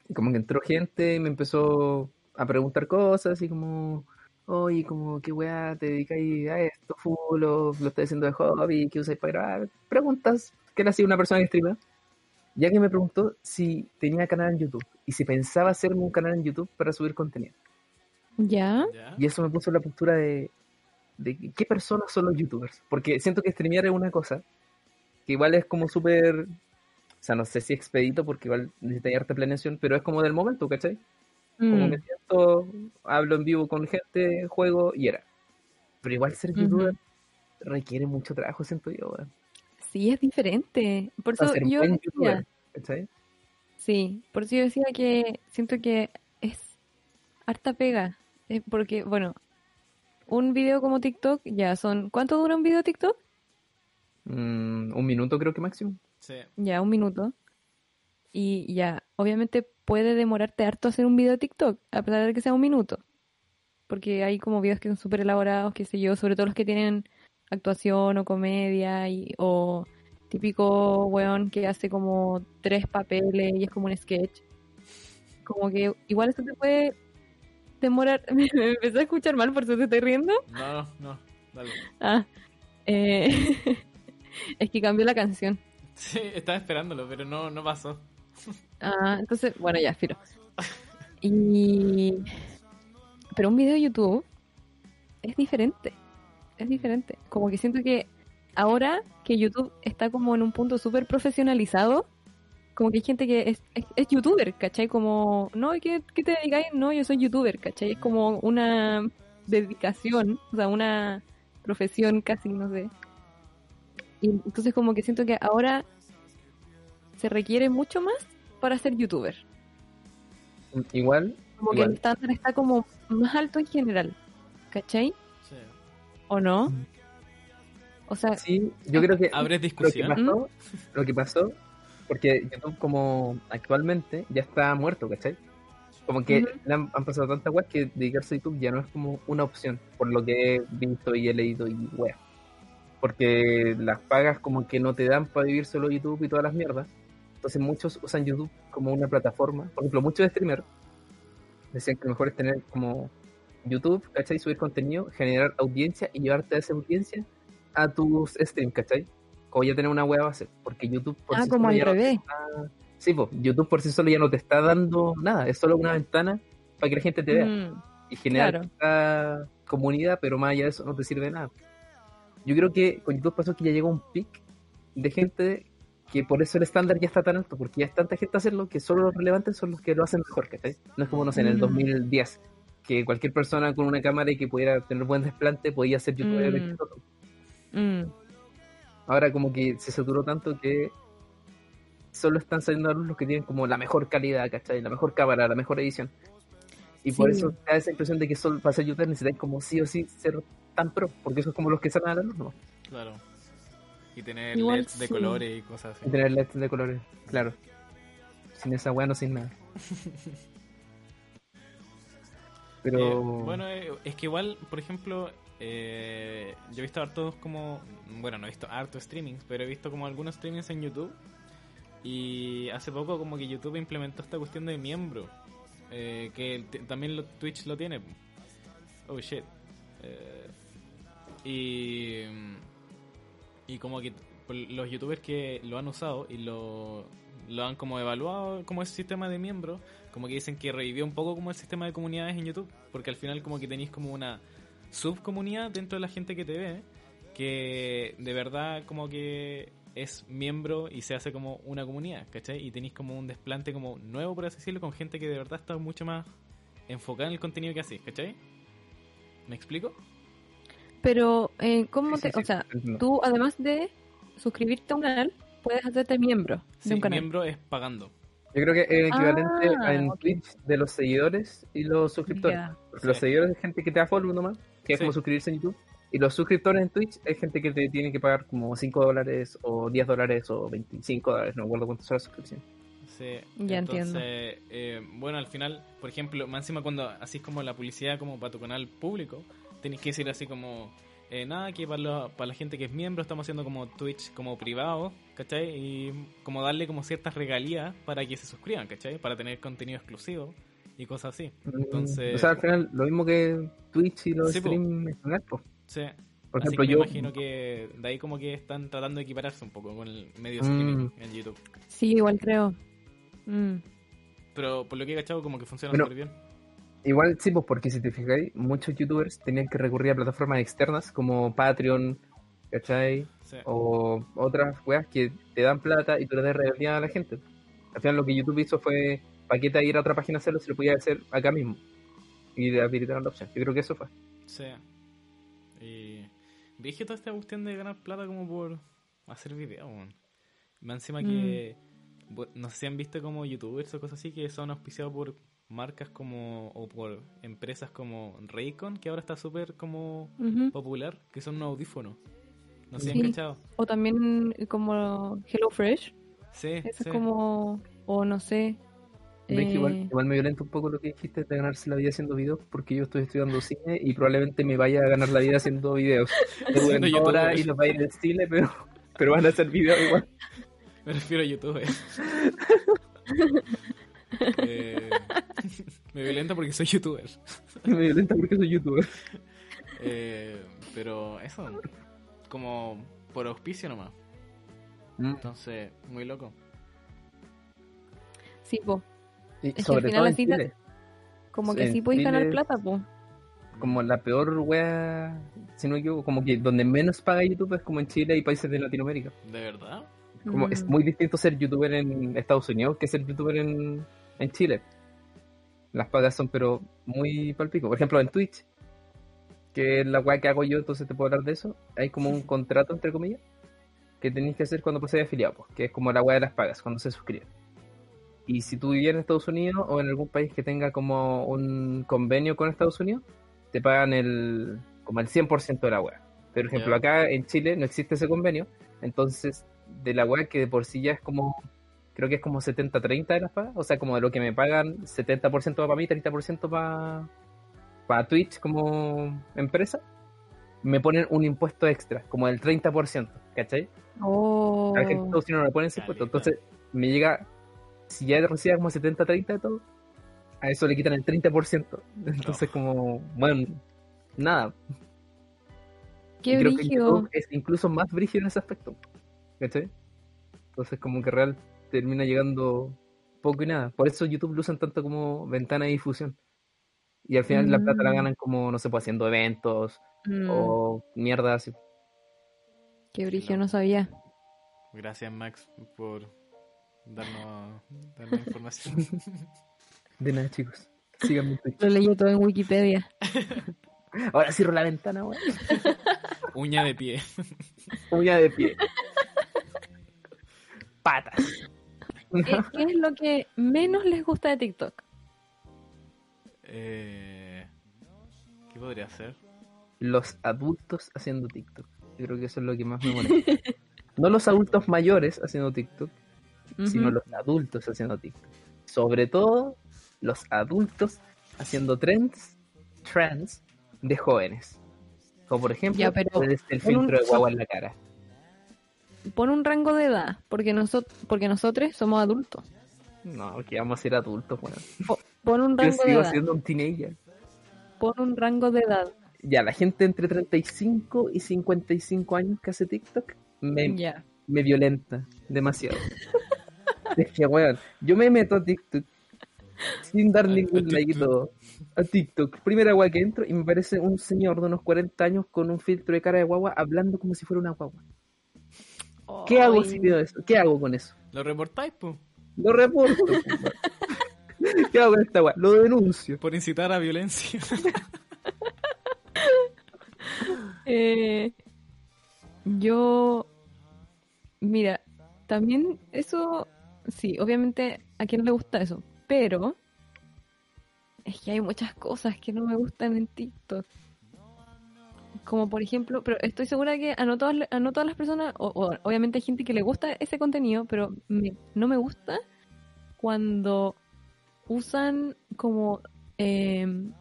Y como que entró gente y me empezó a preguntar cosas, y como, oye, como, ¿qué weá te dedicáis a esto full? O lo estás haciendo de hobby? ¿Qué usáis para grabar? Preguntas que le hacía una persona que streamea. Ya que me preguntó si tenía canal en YouTube y si pensaba hacerme un canal en YouTube para subir contenido. ¿Ya? Y eso me puso en la postura de, de qué personas son los youtubers. Porque siento que streamear es una cosa que igual es como súper. O sea, no sé si expedito porque igual necesita harta planeación, pero es como del momento, ¿cachai? Como Mm. me siento, hablo en vivo con gente, juego y era. Pero igual ser youtuber requiere mucho trabajo, siento yo, weón. Sí, es diferente. Por eso yo decía, sí, por eso yo decía que siento que es harta pega. Eh, porque, bueno, un video como TikTok ya son... ¿Cuánto dura un video TikTok? Mm, un minuto creo que máximo. Sí. Ya, un minuto. Y ya, obviamente puede demorarte harto hacer un video TikTok, a pesar de que sea un minuto. Porque hay como videos que son súper elaborados, qué sé yo, sobre todo los que tienen actuación o comedia, y, o típico weón que hace como tres papeles y es como un sketch. Como que igual eso te puede demorar. Me empecé a escuchar mal, por eso te estoy riendo. No, no, no. Dale. Ah, eh, es que cambió la canción. Sí, estaba esperándolo, pero no, no pasó. Ah, entonces, bueno, ya, filo. Y... Pero un video de YouTube es diferente. Es diferente. Como que siento que ahora que YouTube está como en un punto súper profesionalizado, como que hay gente que es, es, es youtuber, ¿cachai? Como, no, ¿qué, ¿qué te dedicáis? No, yo soy youtuber, ¿cachai? Es como una dedicación, o sea, una profesión casi, no sé. Y entonces como que siento que ahora se requiere mucho más para ser youtuber. Igual, Como que el estándar está como más alto en general, ¿cachai? ¿O no? O sea, sí, yo creo que ¿Abres lo que discusión? pasó, lo que pasó, porque YouTube como actualmente ya está muerto, ¿cachai? Como que le han, han pasado tantas weas que dedicarse a YouTube ya no es como una opción, por lo que he visto y he leído y weas. Porque las pagas como que no te dan para vivir solo YouTube y todas las mierdas. Entonces muchos usan YouTube como una plataforma. Por ejemplo, muchos streamers decían que lo mejor es tener como YouTube, ¿cachai? Subir contenido, generar audiencia y llevarte a esa audiencia a tus streams, ¿cachai? Como ya tener una web base. Porque YouTube por ah, sí como solo al ya no revés. está- Sí, pues, YouTube por sí solo ya no te está dando nada, es solo una ventana para que la gente te vea Mm, y generar claro. comunidad, pero más allá de eso no te sirve de nada. Yo creo que con YouTube pasó que ya llegó un pic de gente que por eso el estándar ya está tan alto, porque ya es tanta gente hacerlo que solo los relevantes son los que lo hacen mejor, ¿cachai? No es como, no sé, en el Mm. 2010, que cualquier persona con una cámara y que pudiera tener buen desplante podía ser youtuber Mm. mm, Ahora como que se saturó tanto que solo están saliendo a luz los que tienen como la mejor calidad, ¿cachai? La mejor cámara, la mejor edición. Y por eso te da esa impresión de que solo para ser youtuber necesitáis como sí o sí ser tan pro, porque eso es como los que salen a la luz, ¿no? Claro. Y tener Igual LEDs de sí. colores y cosas así. Y tener LEDs de colores, claro. Sin esa weá no sin nada. Pero... Eh, bueno, eh, es que igual, por ejemplo, eh, yo he visto hartos como. Bueno, no he visto harto streamings, pero he visto como algunos streamings en YouTube. Y hace poco, como que YouTube implementó esta cuestión de miembro. que también Twitch lo tiene. Oh shit. Y. Y como que los youtubers que lo han usado y lo, lo han como evaluado como ese sistema de miembro, como que dicen que revivió un poco como el sistema de comunidades en YouTube, porque al final como que tenéis como una subcomunidad dentro de la gente que te ve, que de verdad como que es miembro y se hace como una comunidad, ¿cachai? Y tenéis como un desplante como nuevo, por así decirlo, con gente que de verdad está mucho más enfocada en el contenido que hacéis, ¿cachai? ¿Me explico? Pero, eh, ¿cómo Sí, te...? sí, sí, o sea, entiendo. tú además de suscribirte a un canal, puedes hacerte miembro de un canal. miembro es pagando. Yo creo que es el equivalente Ah, a en ok. Twitch de los seguidores y los suscriptores. Porque los seguidores es gente que te da follow nomás, que es Sí. como suscribirse en YouTube. Y los suscriptores en Twitch es gente que te tiene que pagar como 5 dólares o 10 dólares o 25 dólares, no recuerdo cuánto son las suscripciones. Sí, Ya entonces, entiendo. eh, bueno, al final, por ejemplo, más encima cuando así como la publicidad como para tu canal público, tenés que decir así como, eh, nada, que para, la- para la gente que es miembro estamos haciendo como Twitch como privado, ¿cachai? Y como darle como ciertas regalías para que se suscriban, ¿cachai? Para tener contenido exclusivo y cosas así. Entonces- Mm, O sea, al final, lo mismo que Twitch y los Sí, po. streams pues. Sí. Por Así ejemplo, que yo. imagino que de ahí como que están tratando de equipararse un poco con el medio Mm. streaming en YouTube. Sí, igual creo. Mm. Pero por lo que he cachado como que funciona Bueno, súper bien. Igual sí, pues porque si te fijáis, muchos youtubers tenían que recurrir a plataformas externas como Patreon, ¿cachai? Sí. O otras weas que te dan plata y tú le das a la gente. Al final lo que YouTube hizo fue ¿para qué te ir a otra página a hacerlo si lo podías hacer acá mismo? Y le habilitaron la opción. Yo creo que eso fue. Sí. Y dije toda esta cuestión de ganar plata como por hacer videos, weón. Más encima que. bu- No sé si han visto como youtubers o cosas así que son auspiciados por marcas como. o por empresas como Raycon, que ahora está súper como popular, que son unos audífonos. No sé Sí. han cachado. O también como HelloFresh. Sí, Eso sí. es como. O no sé. Que igual, eh, igual me violenta un poco lo que dijiste de ganarse la vida haciendo videos, porque yo estoy estudiando cine y probablemente me vaya a ganar la vida haciendo videos. Youtuber. y los va a Chile, pero, pero van a hacer videos igual. Me refiero a YouTube. Eh, me violenta porque soy youtuber. Me violenta porque soy youtuber. Eh, pero eso, como por auspicio nomás. Mm. Entonces, muy loco. Sí, po. Y que al final todo en así te- Chile, Como que En sí podéis ganar plata, po. como la peor wea, si no me equivoco, como que donde menos paga YouTube es como en Chile y países de Latinoamérica. ¿De verdad? Como Mm. es muy distinto ser youtuber en Estados Unidos que ser youtuber en, en Chile. Las pagas son pero muy palpico. Por ejemplo, en Twitch, que es la weá que hago yo, entonces te puedo hablar de eso. Hay como un contrato, entre comillas, que tenéis que hacer cuando pues afiliado, pues, que es como la weá de las pagas, cuando se suscribe. Y si tú vivías en Estados Unidos o en algún país que tenga como un convenio con Estados Unidos, te pagan el como el 100% de la weá. Por ejemplo, acá en Chile no existe ese convenio, entonces de la weá que de por sí ya es como, creo que es como 70-30 de las pagas, o sea, como de lo que me pagan, 70% va para mí, 30% para para Twitch como empresa, me ponen un impuesto extra, como del 30%, ¿cachai? Oh. A de Estados Unidos no le ponen ese impuesto, entonces me llega, si ya recibía como 70-30 de todo, a eso le quitan el 30%, entonces como, bueno, nada, Qué creo que brígido. YouTube es incluso más brígido en ese aspecto. ¿Cachai? Entonces como que real termina llegando poco y nada. Por eso YouTube lo usan tanto como ventana de difusión. Y al final la plata la Mm. ganan como, no sé, pues haciendo eventos Mm, o mierda así. Qué brígido, no sabía. Gracias, Max, por darnos, darnos información. De nada, chicos. Síganme en Twitch. Lo leí todo en Wikipedia. Ahora cierro la ventana, weón. Uña de pie. Uña de pie. Patas. ¿Qué, qué es lo que menos les gusta de TikTok? Eh, ¿Qué podría ser? Los adultos haciendo TikTok. Yo creo que eso es lo que más me molesta. No los adultos mayores haciendo TikTok, sino los adultos haciendo TikTok. Sobre todo los adultos haciendo trends, trends de jóvenes. Como por ejemplo, Ya, pero el, el pon un- filtro de guagua en la cara. Pon un rango de edad, porque, nosotros porque nosotros somos adultos. No, que vamos a ser adultos, bueno. Po- Pon un Yo rango de sigo edad. siendo un teenager. Pon un rango de edad. Ya, la gente entre 35 y 55 años que hace TikTok me, Ya. me violenta demasiado. es que, weón, yo me meto a TikTok sin dar A- ningún like y TikTok. todo. A TikTok. Primera guagua que entro y me parece un señor de unos 40 años con un filtro de cara de guagua hablando como si fuera una guagua. ¿Qué hago si veo eso? ¿Qué hago con eso? ¿Lo reportáis, po? Lo reporto. ¿Qué hago con esta guagua? Lo denuncio. Por incitar a violencia. Eh, yo, mira, también eso, sí, obviamente a quien no le gusta eso, pero es que hay muchas cosas que no me gustan en TikTok. Como por ejemplo, pero estoy segura que a no todas, a no todas las personas, o, o obviamente hay gente que le gusta ese contenido, pero me- no me gusta cuando usan como em,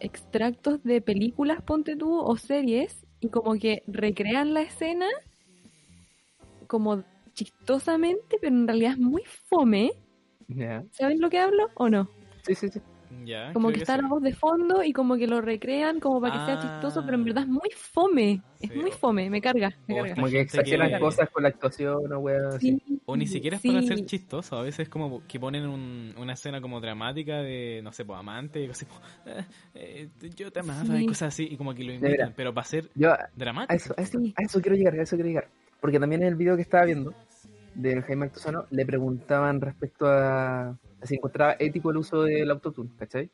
extractos de películas, ponte tú, o series, y como que recrean la escena como chistosamente, pero en realidad es muy fome. Ya. ¿Saben lo que hablo o no? Sí, sí, sí. Ya, Como que está sí. la voz de fondo y como que lo recrean como para que sea Ah. chistoso, pero en verdad es muy fome. Es Sí, muy fome, me carga, me o carga. Como que exageran cosas con la actuación o weón así. Sí, O ni siquiera es sí. para ser chistoso, a veces es como que ponen un- una escena como dramática de, no sé, pues amante, y así como, "Eh, eh, yo te amaba Sí. y cosas así, y como que lo Mira. imitan, pero para ser Yo a dramático. eso, a eso, Sí. a eso quiero llegar, a eso quiero llegar. Porque también en el video que estaba viendo, del Jaime Altozano, le preguntaban respecto a, a si encontraba ético el uso del autotune, ¿cachai?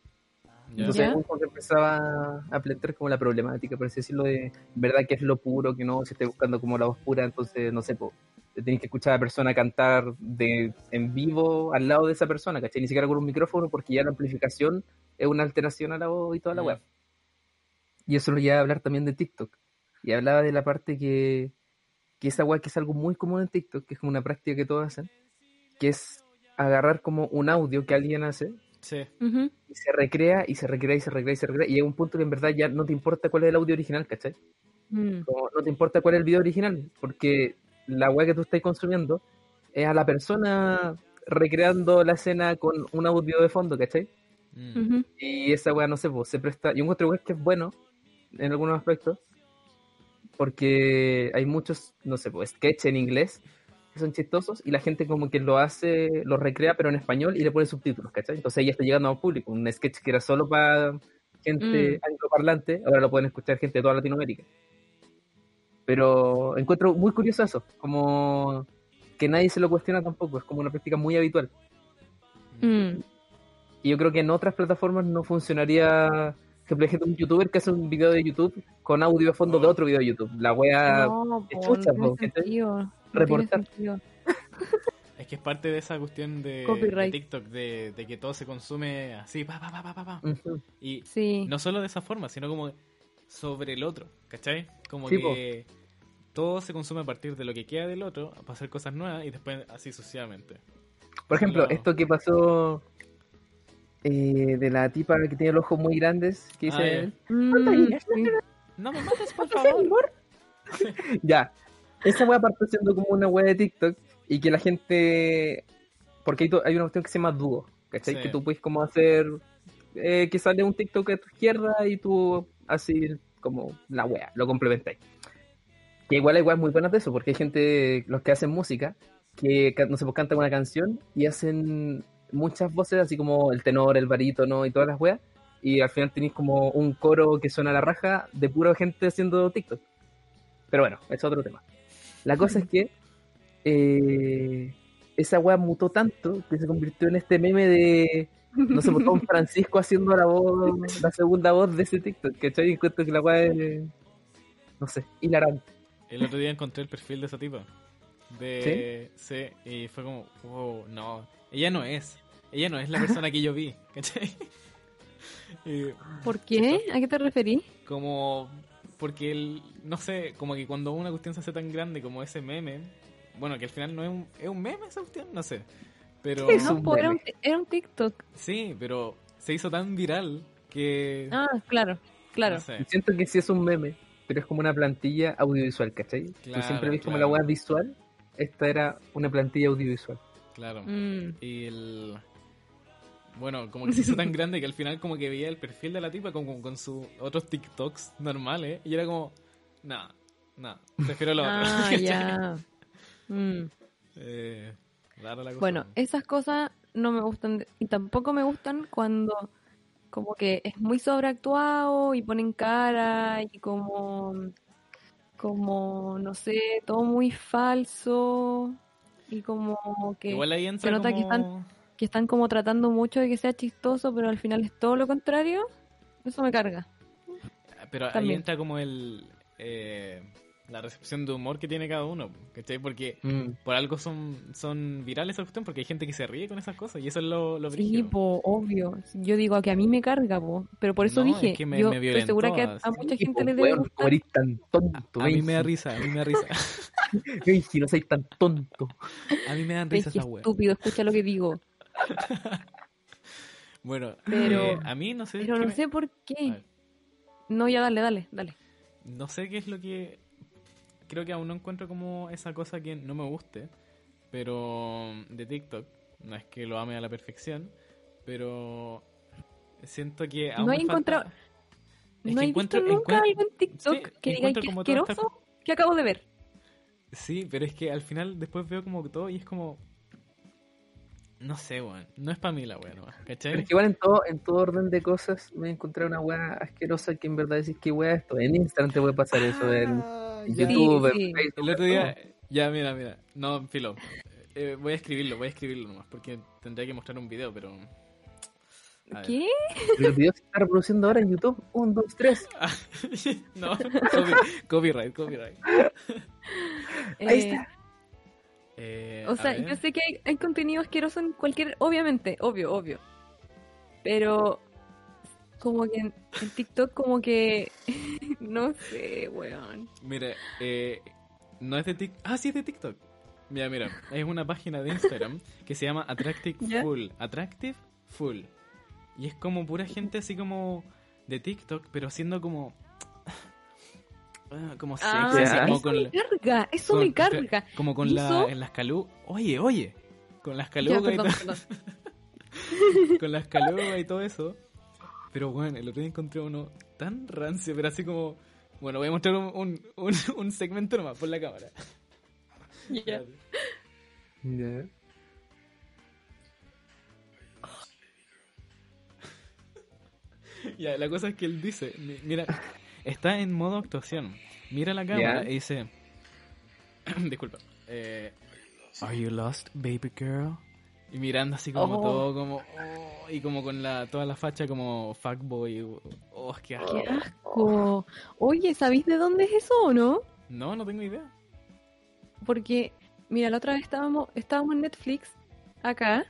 Ya. Entonces un poco empezaba a plantear como la problemática, por así decirlo, de verdad que es lo puro, que no, si estoy buscando como la voz pura, entonces no sé, po, tenéis que escuchar a la persona cantar de, en vivo al lado de esa persona, ¿cachai? Ni siquiera con un micrófono, porque ya la amplificación es una alteración a la voz y toda la Mm. web. Y eso lo lleva a hablar también de TikTok. Y hablaba de la parte que, que esa web que es algo muy común en TikTok, que es como una práctica que todos hacen, que es agarrar como un audio que alguien hace Sí. Ujú. y se recrea y se recrea y se recrea y se recrea y llega un punto que en verdad ya no te importa cuál es el audio original, ¿cachai? Mm. Como no te importa cuál es el video original, porque la weá que tú estás consumiendo es a la persona recreando la escena con un audio de fondo, ¿cachai? Mm. Y esa weá, no sé, pues, se presta. Yo encuentro weá que es bueno en algunos aspectos, porque hay muchos, no sé, pues, sketches en inglés que son chistosos y la gente como que lo hace, lo recrea, pero en español y le pone subtítulos, ¿cachai? Entonces ya está llegando a un público. Un sketch que era solo para gente Mm. angloparlante, ahora lo pueden escuchar gente de toda Latinoamérica. Pero encuentro muy curioso eso, como que nadie se lo cuestiona tampoco, es como una práctica muy habitual. Mm. Y yo creo que en otras plataformas no funcionaría. Por ejemplo, un youtuber que hace un video de YouTube con audio de fondo de otro video de YouTube. La wea. No, es po, chucha, no tiene ¿cachai? sentido. No Reportar. tiene. Es que es parte de esa cuestión de. TikTok, de, de que todo se consume así, pa, pa, pa, pa, pa. Y Sí. no solo de esa forma, sino como sobre el otro, ¿cachai? Como Sí, que todo se consume a partir de lo que queda del otro para hacer cosas nuevas y después así sucesivamente. Por ejemplo, esto que pasó eh, de la tipa que tiene los ojos muy grandes, que Ah, dice. Mm, sí. No me mates, por favor. ya. Esa wea partió siendo como una wea de TikTok y que la gente. Porque hay, to- hay una cuestión que se llama dúo, ¿cachai? Sí. Que tú puedes como hacer. eh, que sale un TikTok a tu izquierda y tú así como la wea, lo complementáis. Que igual hay weas muy buenas de eso, porque hay gente, los que hacen música, que no sé, pues cantan una canción y hacen muchas voces, así como el tenor, el barítono y todas las weas, y al final tenéis como un coro que suena a la raja de pura gente haciendo TikTok. Pero bueno, es otro tema. La cosa es que eh, esa wea mutó tanto que se convirtió en este meme de, no sé, pues, Don Francisco haciendo la voz, la segunda voz de ese TikTok, ¿cachai? Y encuentro que la wea es, no sé, hilarante. El otro día encontré el perfil de esa tipa. De sí, y fue como, wow, no, ella no es. Ella no es la persona que yo vi, ¿cachai? Y ¿Por qué? ¿A qué te referís? como porque el, no sé, como que cuando una cuestión se hace tan grande como ese meme, bueno, que al final no es un, es un meme esa cuestión, no sé. Pero Es No, un po, era, un, era un TikTok. sí, pero se hizo tan viral que Ah, claro, claro. no sé. Y siento que sí es un meme, pero es como una plantilla audiovisual, ¿cachai? Claro, Tú siempre ves como la web visual, esta era una plantilla audiovisual. Claro. Mm. Y el. Bueno, como que se hizo tan grande que al final, como que veía el perfil de la tipa como con sus otros TikToks normales. Y era como, no, no, prefiero lo otro. Ah, ¿cachai? ya. Mm. Eh, rara la cosa. Bueno, esas cosas no me gustan y tampoco me gustan cuando como que es muy sobreactuado y ponen cara y como como no sé, todo muy falso y como que, Igual ahí entra se nota que están- que están como tratando mucho de que sea chistoso, pero al final es todo lo contrario. Eso me carga. Pero ahí también. entra como el... eh, la recepción de humor que tiene cada uno, ¿cachai? Porque por algo son, son virales esa cuestión, porque hay gente que se ríe con esas cosas y eso es lo, lo Sí, po, obvio. Yo digo que a mí me carga, po. pero por eso No, dije, es que me- yo me estoy segura que a, a mucha Y, gente pues, le debe gustar. tan tonto, A mí me da risa, a mí me da risa. Benji, no soy tan tonto. A mí me dan risa que esa wea. estúpido, escucha lo que digo. Bueno, Pero- eh, a mí no sé. Pero no me- sé por A qué. No, ya dale, dale, dale. no sé qué es lo que. Creo que aún no encuentro como esa cosa que no me guste. Pero de TikTok. No es que lo ame a la perfección. Pero siento que aún No he encontrado- Es ¿No que he encuentro, visto nunca algo en TikTok sí, que diga que toda esta- asqueroso que acabo de ver? Sí, pero es que al final después veo como todo y es como. No sé, weón. No es para mí la Pero ¿cachai? es que igual en todo, en todo orden de cosas me encontré una weá asquerosa que en verdad decís que weá esto. En Instagram te puede pasar eso, Ah, ya. YouTube, Sí, en sí. Facebook. El otro día, ya, mira, mira. No, filo. eh, voy a escribirlo, voy a escribirlo nomás, porque tendría que mostrar un video, pero... ¿Qué? El video se está reproduciendo ahora en YouTube. Un, dos, tres. Ah, no, copy- copyright, copyright. Ahí Eh, está. Eh, O sea, yo sé que hay, hay contenido asqueroso en cualquier. Obviamente, obvio, obvio. Pero. Como que en, en TikTok, como que. no sé, weón. Mira, eh, no es de TikTok. Ah, sí es de TikTok. Mira, mira, es una página de Instagram que se llama Attractive. Full. Attractive Full. Y es como pura gente así como de TikTok, pero haciendo como. ah, Como sexy, Ah, así como eso con. me la- carga, eso con- me carga. Como con ¿Y la, en las calugas. Oye, oye. Con las calugas y todo- con las calugas y todo eso. Pero bueno, el otro día encontré uno tan rancio, pero así como. Bueno, voy a mostrar un, un, un, un segmento nomás por la cámara. Ya. Ya. Ya, la cosa es que él dice, mi- mira, está en modo actuación. Mira la cámara y dice, disculpa, eh, Are you lost, baby girl? Y mirando así como Oh. todo, como, oh, y como con la, toda la facha como fuckboy. Oh, qué asco. Qué asco. Oye, ¿sabéis de dónde es eso o no? No, no tengo idea. Porque, mira, la otra vez estábamos, estábamos en Netflix, acá,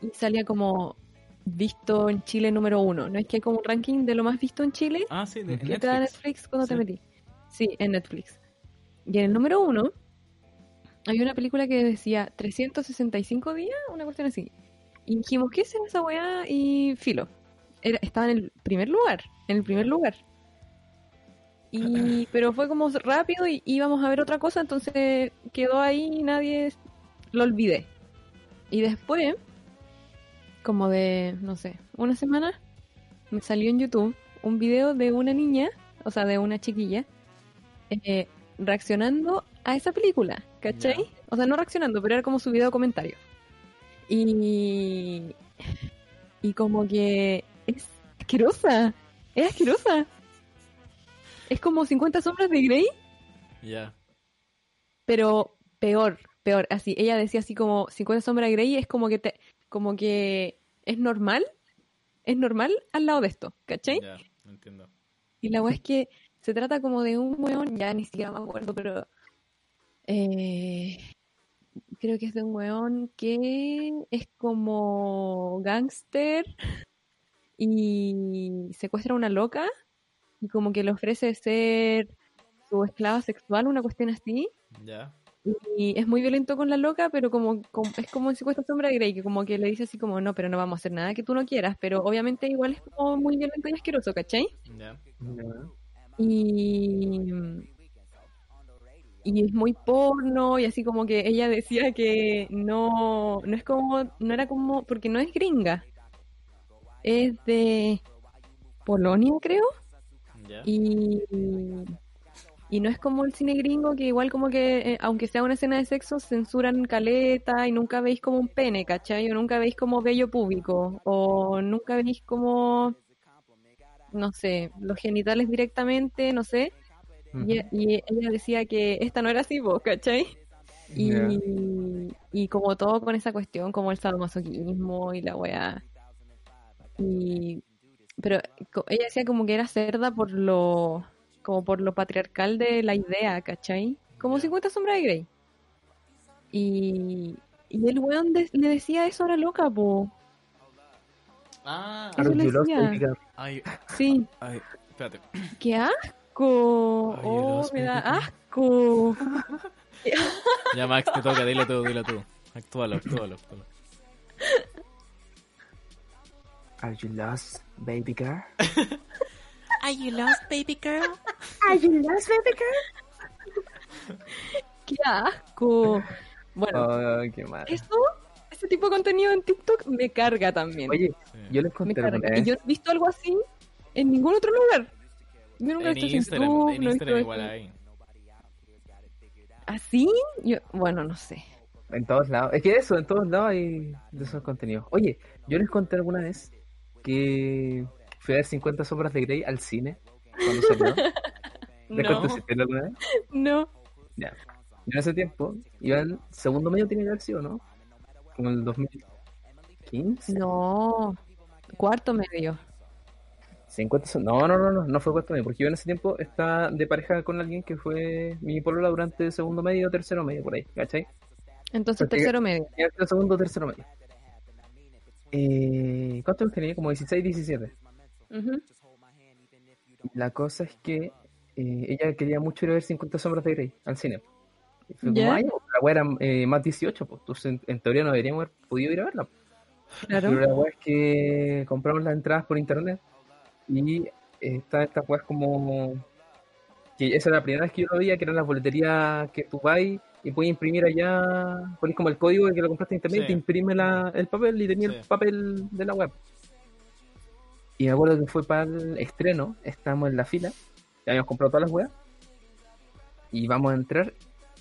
y salía como visto en Chile número uno. ¿No es que hay como un ranking de lo más visto en Chile? Ah, sí, de ¿Qué que te da Netflix. Netflix cuando te metí. Sí, en Netflix. Y en el número uno había una película que decía 365 días, una cuestión así. Y dijimos, ¿qué es esa weá? Y filo. Era, estaba en el primer lugar, en el primer lugar. Y, pero fue como rápido y íbamos a ver otra cosa, entonces quedó ahí y nadie lo olvidé. Y después, como de, no sé, una semana, me salió en YouTube un video de una niña, o sea, de una chiquilla, eh, reaccionando a esa película, ¿cachai? O sea, no reaccionando, pero era como su video comentario. Y. Y como que es asquerosa. Es asquerosa. Es como 50 sombras de Grey, Ya. pero peor, peor. Así, ella decía así como 50 sombras de Grey es como que te, como que es normal, es normal al lado de esto, ¿cachai? Ya, no entiendo. Y la weá es que se trata como de un weón, ya ni siquiera me acuerdo, pero eh, creo que es de un weón que es como gángster y secuestra a una loca y como que le ofrece ser su esclava sexual, una cuestión así. Ya. Y es muy violento con la loca, pero como, como- es como en 50 sombras de Grey, que como que le dice así como, no, pero no vamos a hacer nada que tú no quieras, pero obviamente igual es como muy violento y asqueroso, ¿cachai? Ya. Y y es muy porno y así como que ella decía que no no es como no era como porque no es gringa. Es de Polonia creo. Y y no es como el cine gringo que igual como que eh, aunque sea una escena de sexo censuran caleta y nunca veis como un pene ¿cachai? o nunca veis como vello público o nunca veis como no sé los genitales directamente no sé y, y ella decía que esta no era así, vos, ¿cachai? Y, y como todo con esa cuestión, como el sadomasoquismo y la weá. Y, pero ella decía como que era cerda por lo como por lo patriarcal de la idea, ¿cachai? Como 50 sombras de Grey. Y, y el weón de- le decía eso a la loca, po. Ah, Eso le decía. Sí, ay, espérate. qué asco. Ay, Oh, me da asco. Ya, Max, te toca, dilo tú, dilo tú. Actúalo, actúalo, actúalo. Are you lost, baby girl? Are you lost, baby girl? Are you lost, baby girl? ¡Qué asco! Bueno, Oh, qué eso, ese tipo de contenido en TikTok me carga también. Oye, Sí. yo les conté carga. Y yo no he visto algo así en ningún otro lugar. Yo nunca he En visto eso Instagram, YouTube, en no he Instagram igual hay. ¿Así? Yo, bueno, no sé. En todos lados. Es que eso, en todos lados hay de esos contenidos. Oye, yo les conté alguna vez que fui a ver 50 sombras de Grey al cine cuando salió. ¿Les No, conté alguna vez? no. Ya. Y en ese tiempo, iba en segundo medio, tiene que haber sido, ¿no? Como el 2015. No, cuarto medio. 50 son- No, no, no, no, no fue cuarto medio, porque yo en ese tiempo estaba de pareja con alguien que fue mi polola durante segundo medio, tercero medio, por ahí, ¿cachai? Entonces Porque- tercero medio. Segundo, tercero medio. Eh, ¿Cuántos tenía? Como 16, 17. Ujú. La cosa es que eh, ella quería mucho ir a ver 50 sombras de Grey al cine. Y fue ¿Ya? como, ay, la weá era eh, más 18, pues entonces en, en teoría no deberíamos haber podido ir a verla. Claro. Pero la weá es que compramos las entradas por internet y está esta weá como que esa era la primera vez que yo lo veía, que eran las boleterías que tú vas y puedes imprimir allá, pones como el código de que lo compraste en internet y te imprime la, el papel y tenía Sí. el papel de la web. Y me acuerdo que fue para el estreno, estábamos en la fila, ya habíamos comprado todas las weas y vamos a entrar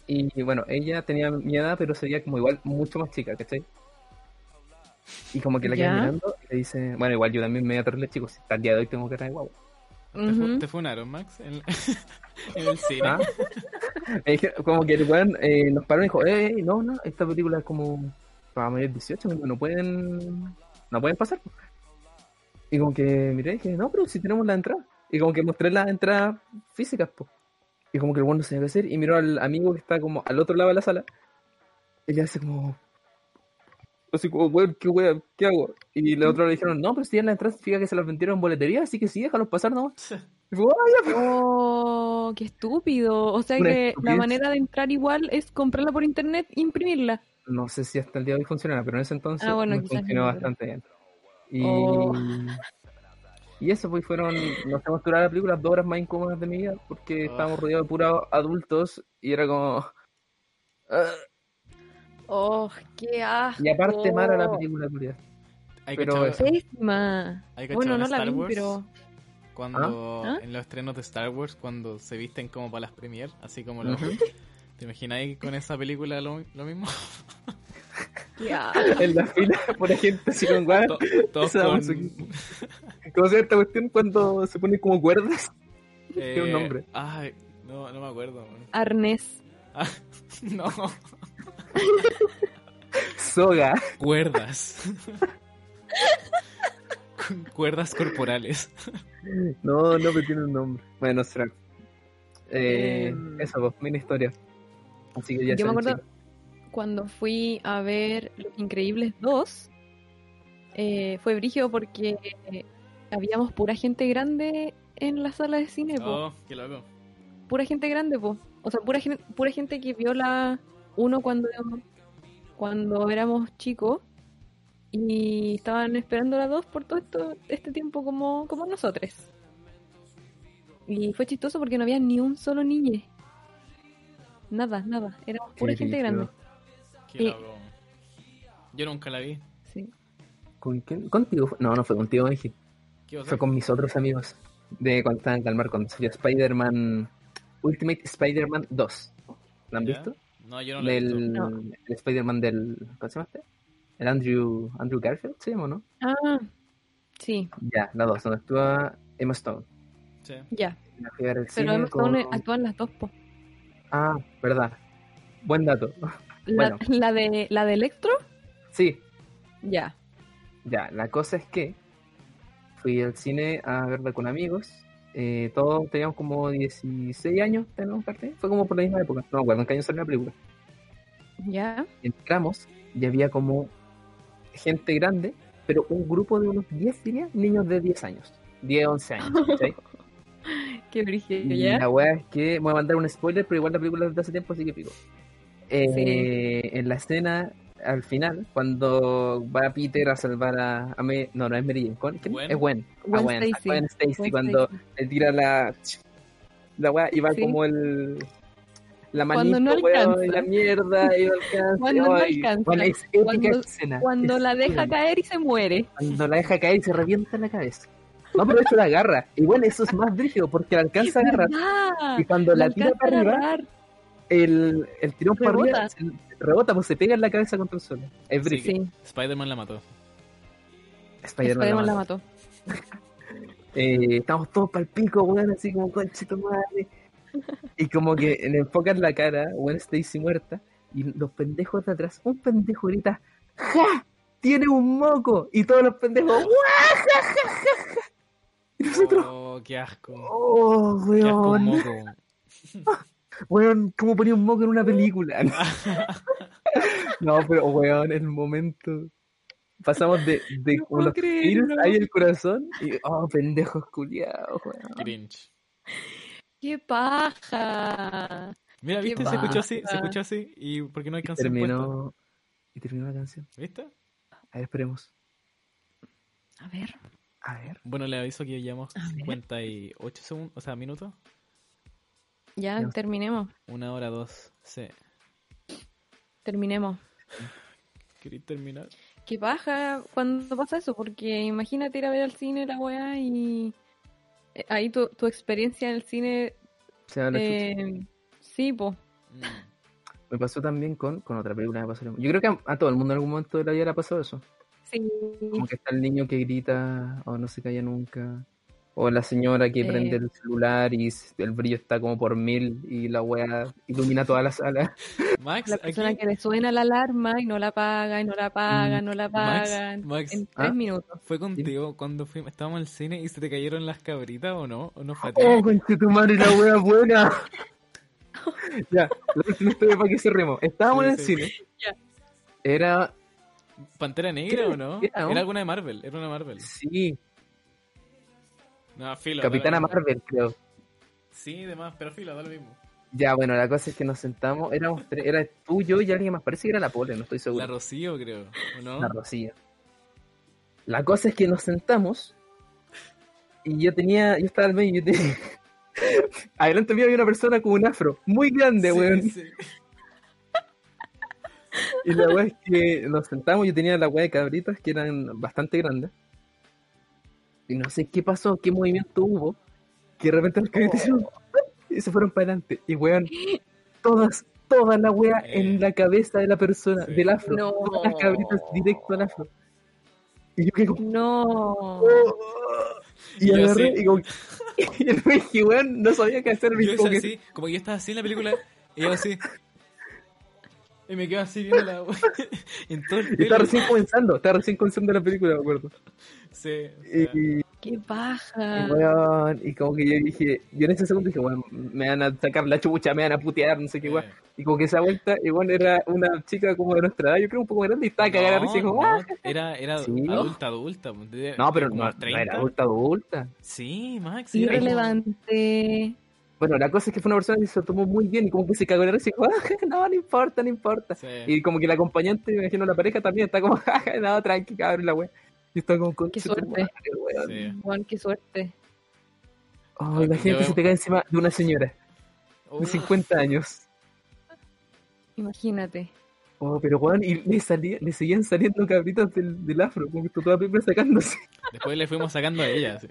y bueno, ella tenía mi edad pero sería como igual mucho más chica, ¿cachai? Y como que la queda Ya. mirando dice, bueno, igual yo también me voy a terrible chicos, si hasta el día de hoy tengo que traer guagua. ¿Te, fu- Ujú. te funaron, Max? En, en el cine. ¿Ah? Me dije- como que el weón eh, nos paró y dijo, eh, eh, no, no, esta película es como para mayor de 18, no pueden, no pueden pasar. Y como que miré y dije, no, pero si tenemos la entrada. Y como que mostré las entradas físicas, pues. Y como que el weón no sabía qué hacer y miró al amigo que está como al otro lado de la sala. Y le hace como... Así como, weón, ¿qué weón? ¿Qué hago? Y los otros le dijeron, no, pero si ya la entrada significa que se las vendieron en boletería, así que sí, déjalos pasar nomás. Y fue, "Ah, ya, Oh, qué estúpido. O sea Una que la manera de entrar igual es comprarla por internet e imprimirla. No sé si hasta el día de hoy funcionará, pero en ese entonces Ah, bueno, funcionó no, bastante bien. Y, Oh. y eso, pues fueron, nos hemos durado la película dos horas más incómodas de mi vida porque Oh. estábamos rodeados de puros adultos y era como. ah, Oh, qué asco. y aparte, mala la película, culiao. Hay Pero eso. Pésima. Bueno, en no la Star vi, Wars, pero... Cuando ¿Ah? en los estrenos de Star Wars, cuando se visten como para las premier, así como lo, Ujú. ¿Te imagináis con esa película lo, lo mismo? Qué asco. En la fila, por gente así con guay. To- Todos Esa con... ¿Cómo se llama esta cuestión cuando se ponen como cuerdas? eh, Tiene un nombre. Ay, no, no me acuerdo. man. Arnés. Ah, no, Soga. cuerdas. Cuerdas corporales. No, no, pero tiene un nombre. Bueno, será. Eh, Em. eso, pues, mini historia. Así que ya Yo me acuerdo cuando fui a ver Los Increíbles 2, eh, fue brígido porque habíamos pura gente grande en la sala de cine, po. Oh, qué loco. Pura gente grande, po. O sea, pura, pura gente que vio la 1 cuando, cuando éramos chicos y estaban esperando la 2 por todo esto, este tiempo como, como nosotros. Y fue chistoso porque no había ni un solo niño. Nada, nada. Éramos pura gente grande. Qué. Yo nunca la vi. Sí. ¿Con quién? ¿Contigo? No, no fue contigo, Benji. Fue con mis otros amigos. De cuando estaban en Calmar, cuando salió Spider-Man. Ultimate Spider-Man 2. ¿Lo han visto? No, yo no la he visto. del No. Spider-Man del. ¿Cómo se llama este? El Andrew, Andrew Garfield, ¿se llama o no? Ah, sí, Ya, la 2, donde actúa Emma Stone. Sí. ya. Pero Emma Stone con- actúan las dos, po. Ah, verdad. Buen dato. La, Bueno. la de la de Electro, Sí, ya. Ya, la cosa es que fui al cine a verla con amigos. Eh, todos teníamos como 16 años, tenemos parte. Fue como por la misma época. No me acuerdo en qué año salió la película. Ya. Entramos y había como gente grande, pero un grupo de unos 10, diría, niños de 10 años. 10, 11 años. Qué brígido, Y ya. la weá es que voy a mandar un spoiler, pero igual la película es de hace tiempo, así que pico. Eh, En la escena, al final, cuando va Peter a salvar a. a Me- no, no es Mary Jane. ¿con- quién? Gwen. Es Gwen. A Gwen Gwen, a. Gwen Stacy, Gwen cuando Stacy. le tira la. La weá y va Sí. como el. La Cuando manito, no weón, alcanza. y la mierda, y no alcanza. Cuando no alcanza. bueno, es épica Cuando- esa escena. Cuando Es la deja caer y se muere. Cuando la deja caer y se revienta la cabeza. No, pero eso la agarra. Y bueno, eso es más brígido porque la alcanza a agarrar. Y cuando la tira para arriba, agarrar. El, el tirón para Rebota. arriba se- rebota, pues se pega en la cabeza contra el suelo. Es. Sí, Spider-Man la mató. Spider-Man Spider-Man la mató. Eh, estamos todos para el pico, weón, así como conchito madre. Y como que le enfocan la cara, Gwen Stacy muerta, y los pendejos de atrás, un pendejo grita, ¡Ja! ¡Tiene un moco! Y todos los pendejos, ¡Guau! ¡Ja, ja, ja, ja! Y nosotros, Oh, qué asco. ¡Oh, Qué asco un weón! moco. Weón, ¿cómo ponía un moco en una película? No, pero weón, el momento. Pasamos de, de No los tiros ahí el corazón y oh, pendejos culiados, weón. Cringe. ¡Qué paja! Mira, Qué ¿viste? Se escuchó así, se escuchó así. ¿Y por qué no hay Y canción puesta? y terminó la canción. ¿Viste? A ver, esperemos. A ver. A ver. Bueno, le aviso que llevamos A ver. 58 segundos, o sea, minutos. Ya, Ya. terminemos. Una hora, dos. Sí. Terminemos. ¿Queréis terminar? Qué paja cuando pasa eso, porque imagínate ir a ver al cine la weá y eh, ahí tu, tu experiencia en el cine, Se chucha. eh, sí, po. Mm. Me pasó también con, con otra película. Me pasó. Yo creo que a, a todo el mundo en algún momento de la vida le ha pasado eso. Sí, Como que está el niño que grita o no se calla nunca. O la señora que Eh. prende el celular y el brillo está como por mil y la wea ilumina toda la sala. la Max, persona aquí, que le suena la alarma y no la paga, y no la paga, no la Max, paga, en, Max, en tres ¿ah? minutos. ¿fue contigo cuando fuimos, estábamos al cine y se te cayeron las cabritas o no? ¿O no fue? ¡Oh, conche tu madre, la wea buena! ya, la última historia para que cerremos. Estábamos Sí, en el sí. cine. Ya. Era. ¿Pantera Negra o no? era, ¿no? Era alguna de Marvel, era una Marvel. Sí, No, filo. Capitana. Marvel, creo. Sí, demás, pero filo, da lo mismo. Ya, bueno, la cosa es que nos sentamos. Éramos tres, era tú, yo y alguien más. Parece que era la Pole, no estoy seguro. La Rocío, creo, ¿o no? La Rocío. La cosa es que nos sentamos y yo tenía, yo estaba al medio y yo tenía... Adelante mío había una persona con un afro muy grande, Sí, weón. sí. Y la weá es que nos sentamos, yo tenía la weá de cabritas que eran bastante grandes. Y no sé qué pasó, qué movimiento hubo, que de repente los cabritas hicieron y se fueron para adelante. Y weón, todas, toda la weá Eh. en la cabeza de la persona, Sí. del afro. No. Todas las cabritas directo al afro. Y yo quedé como, No. "Oh". Y, yo agarré y como y el Benji, weón, no sabía qué hacer. Yo como que- así, como que yo estaba así en la película, y yo así. Y me quedo así viendo la en todo el y estaba recién comenzando, estaba recién comenzando la película, me acuerdo. Sí, o sea, Y, Qué Y, baja. weón, y como que yo dije, yo en ese segundo dije, weón, me van a sacar la chucha, me van a putear, no sé qué, weón. Y como que esa vuelta, igual era una chica como de nuestra edad, yo creo un poco grande, y estaba cagada no, como, "Ah". no, era, era Sí. adulta, adulta. de- No, pero no, no 30. era adulta, adulta. Sí, Max. Irrelevante. Bueno, la cosa es que fue una persona que se lo tomó muy bien y como que se cagó de risa y dijo, "Ah, no, no importa, no importa. Sí. Y como que la acompañante, me imagino la pareja también está como, "Ah, no, tranqui, cabrón, la wea. Y está como, con Qué suerte. Sí. Juan, qué suerte. Oh, imagínate Yo- si te cae encima de una señora de Uf, 50 años. Imagínate. Oh, pero weón, y le, salía, le seguían saliendo cabritas del, del afro, como que toda la sacándose. Después le fuimos sacando a ella. sí.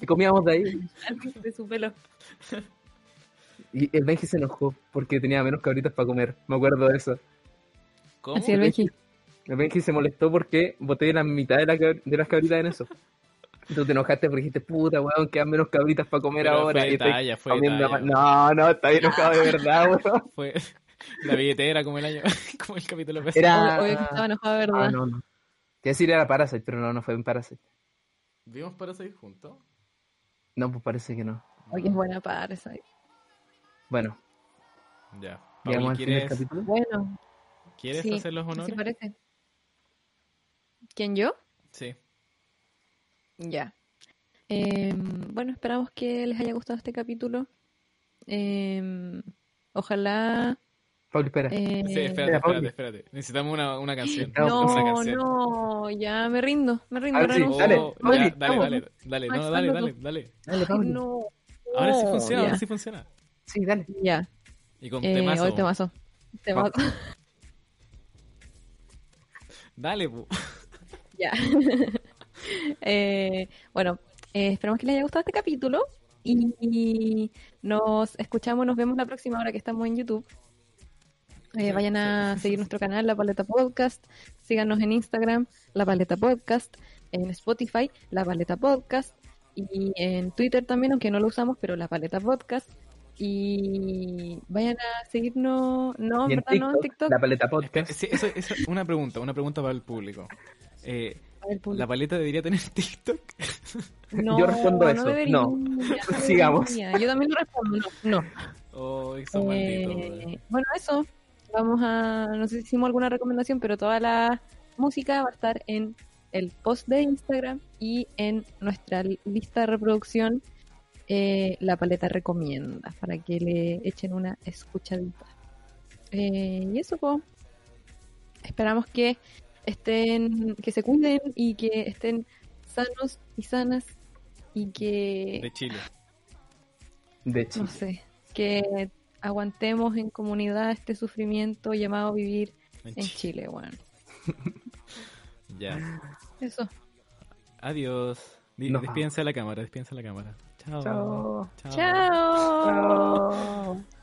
Y comíamos de ahí. De su pelo. Y el Benji se enojó porque tenía menos cabritas para comer. Me acuerdo de eso. ¿Cómo? Así el Benji. El Benji se molestó porque boté la mitad de, la de las cabritas en eso. Tú te enojaste porque dijiste, puta, weón, quedan menos cabritas para comer Pero ahora. fue y talla, fue comiendo talla. más. No, no, está bien enojado de verdad, weón. Fue la billetera como el año, como el capítulo pasado. Era- que estaba enojado, ¿verdad? Ah, no, no. Quería decir era Parasite, pero no, no fue en Parasite. ¿Vimos para seguir juntos? No, pues parece que no. Oye, es buena para esa. Bueno, Ya. llegamos al fin del ¿quieres, capítulo. Bueno, ¿quieres sí, hacer los honores? parece. ¿Quién yo? Sí. Ya. Eh, bueno, esperamos que les haya gustado este capítulo. Eh, ojalá. Pablo, espera. eh, Sí, espérate, espérate, espérate. Necesitamos una, una canción. Vamos, una No, canción. no, ya me rindo, me rindo, ver, sí, dale, Oh, Pauli, ya, dale, dale, dale, Max, no, dale, dale, tú. dale. Dale, Ay, no. Ahora sí Oh, funciona, ya. ahora sí funciona. Sí, dale. Ya, Y con eh, temazo. hoy temazo. Temazo. Dale, pu. Ya. Eh, bueno, eh, esperamos que les haya gustado este capítulo y, y nos escuchamos, nos vemos la próxima hora que estamos en YouTube. Eh, Sí, vayan a sí. seguir nuestro canal, La Paleta Podcast. Síganos en Instagram, La Paleta Podcast. En Spotify, La Paleta Podcast. Y en Twitter también, aunque no lo usamos, pero La Paleta Podcast. Y vayan a seguirnos, no, en Y en verdad no en TikTok, TikTok. la paleta podcast. Sí, eso, eso, una pregunta, una pregunta para el público. Eh. ¿La paleta debería tener TikTok? No, Yo respondo no eso, debería, no. no Sigamos. Yo también lo respondo, no. no. Oh, eso maldito. weón. Eh, bueno, eso. Vamos a. No sé si hicimos alguna recomendación, pero toda la música va a estar en el post de Instagram y en nuestra li- lista de reproducción. eh, la paleta recomienda para que le echen una escuchadita. Eh, y eso, po. Esperamos que estén, que se cuiden y que estén sanos y sanas y que De Chile. De no Chile. sé, que aguantemos en comunidad este sufrimiento llamado vivir En en Chile. Chile, bueno. Ya. Eso. Adiós. Di- Nos despídense de la cámara, despídense de la cámara. Chao. Chao. Chao. Chao.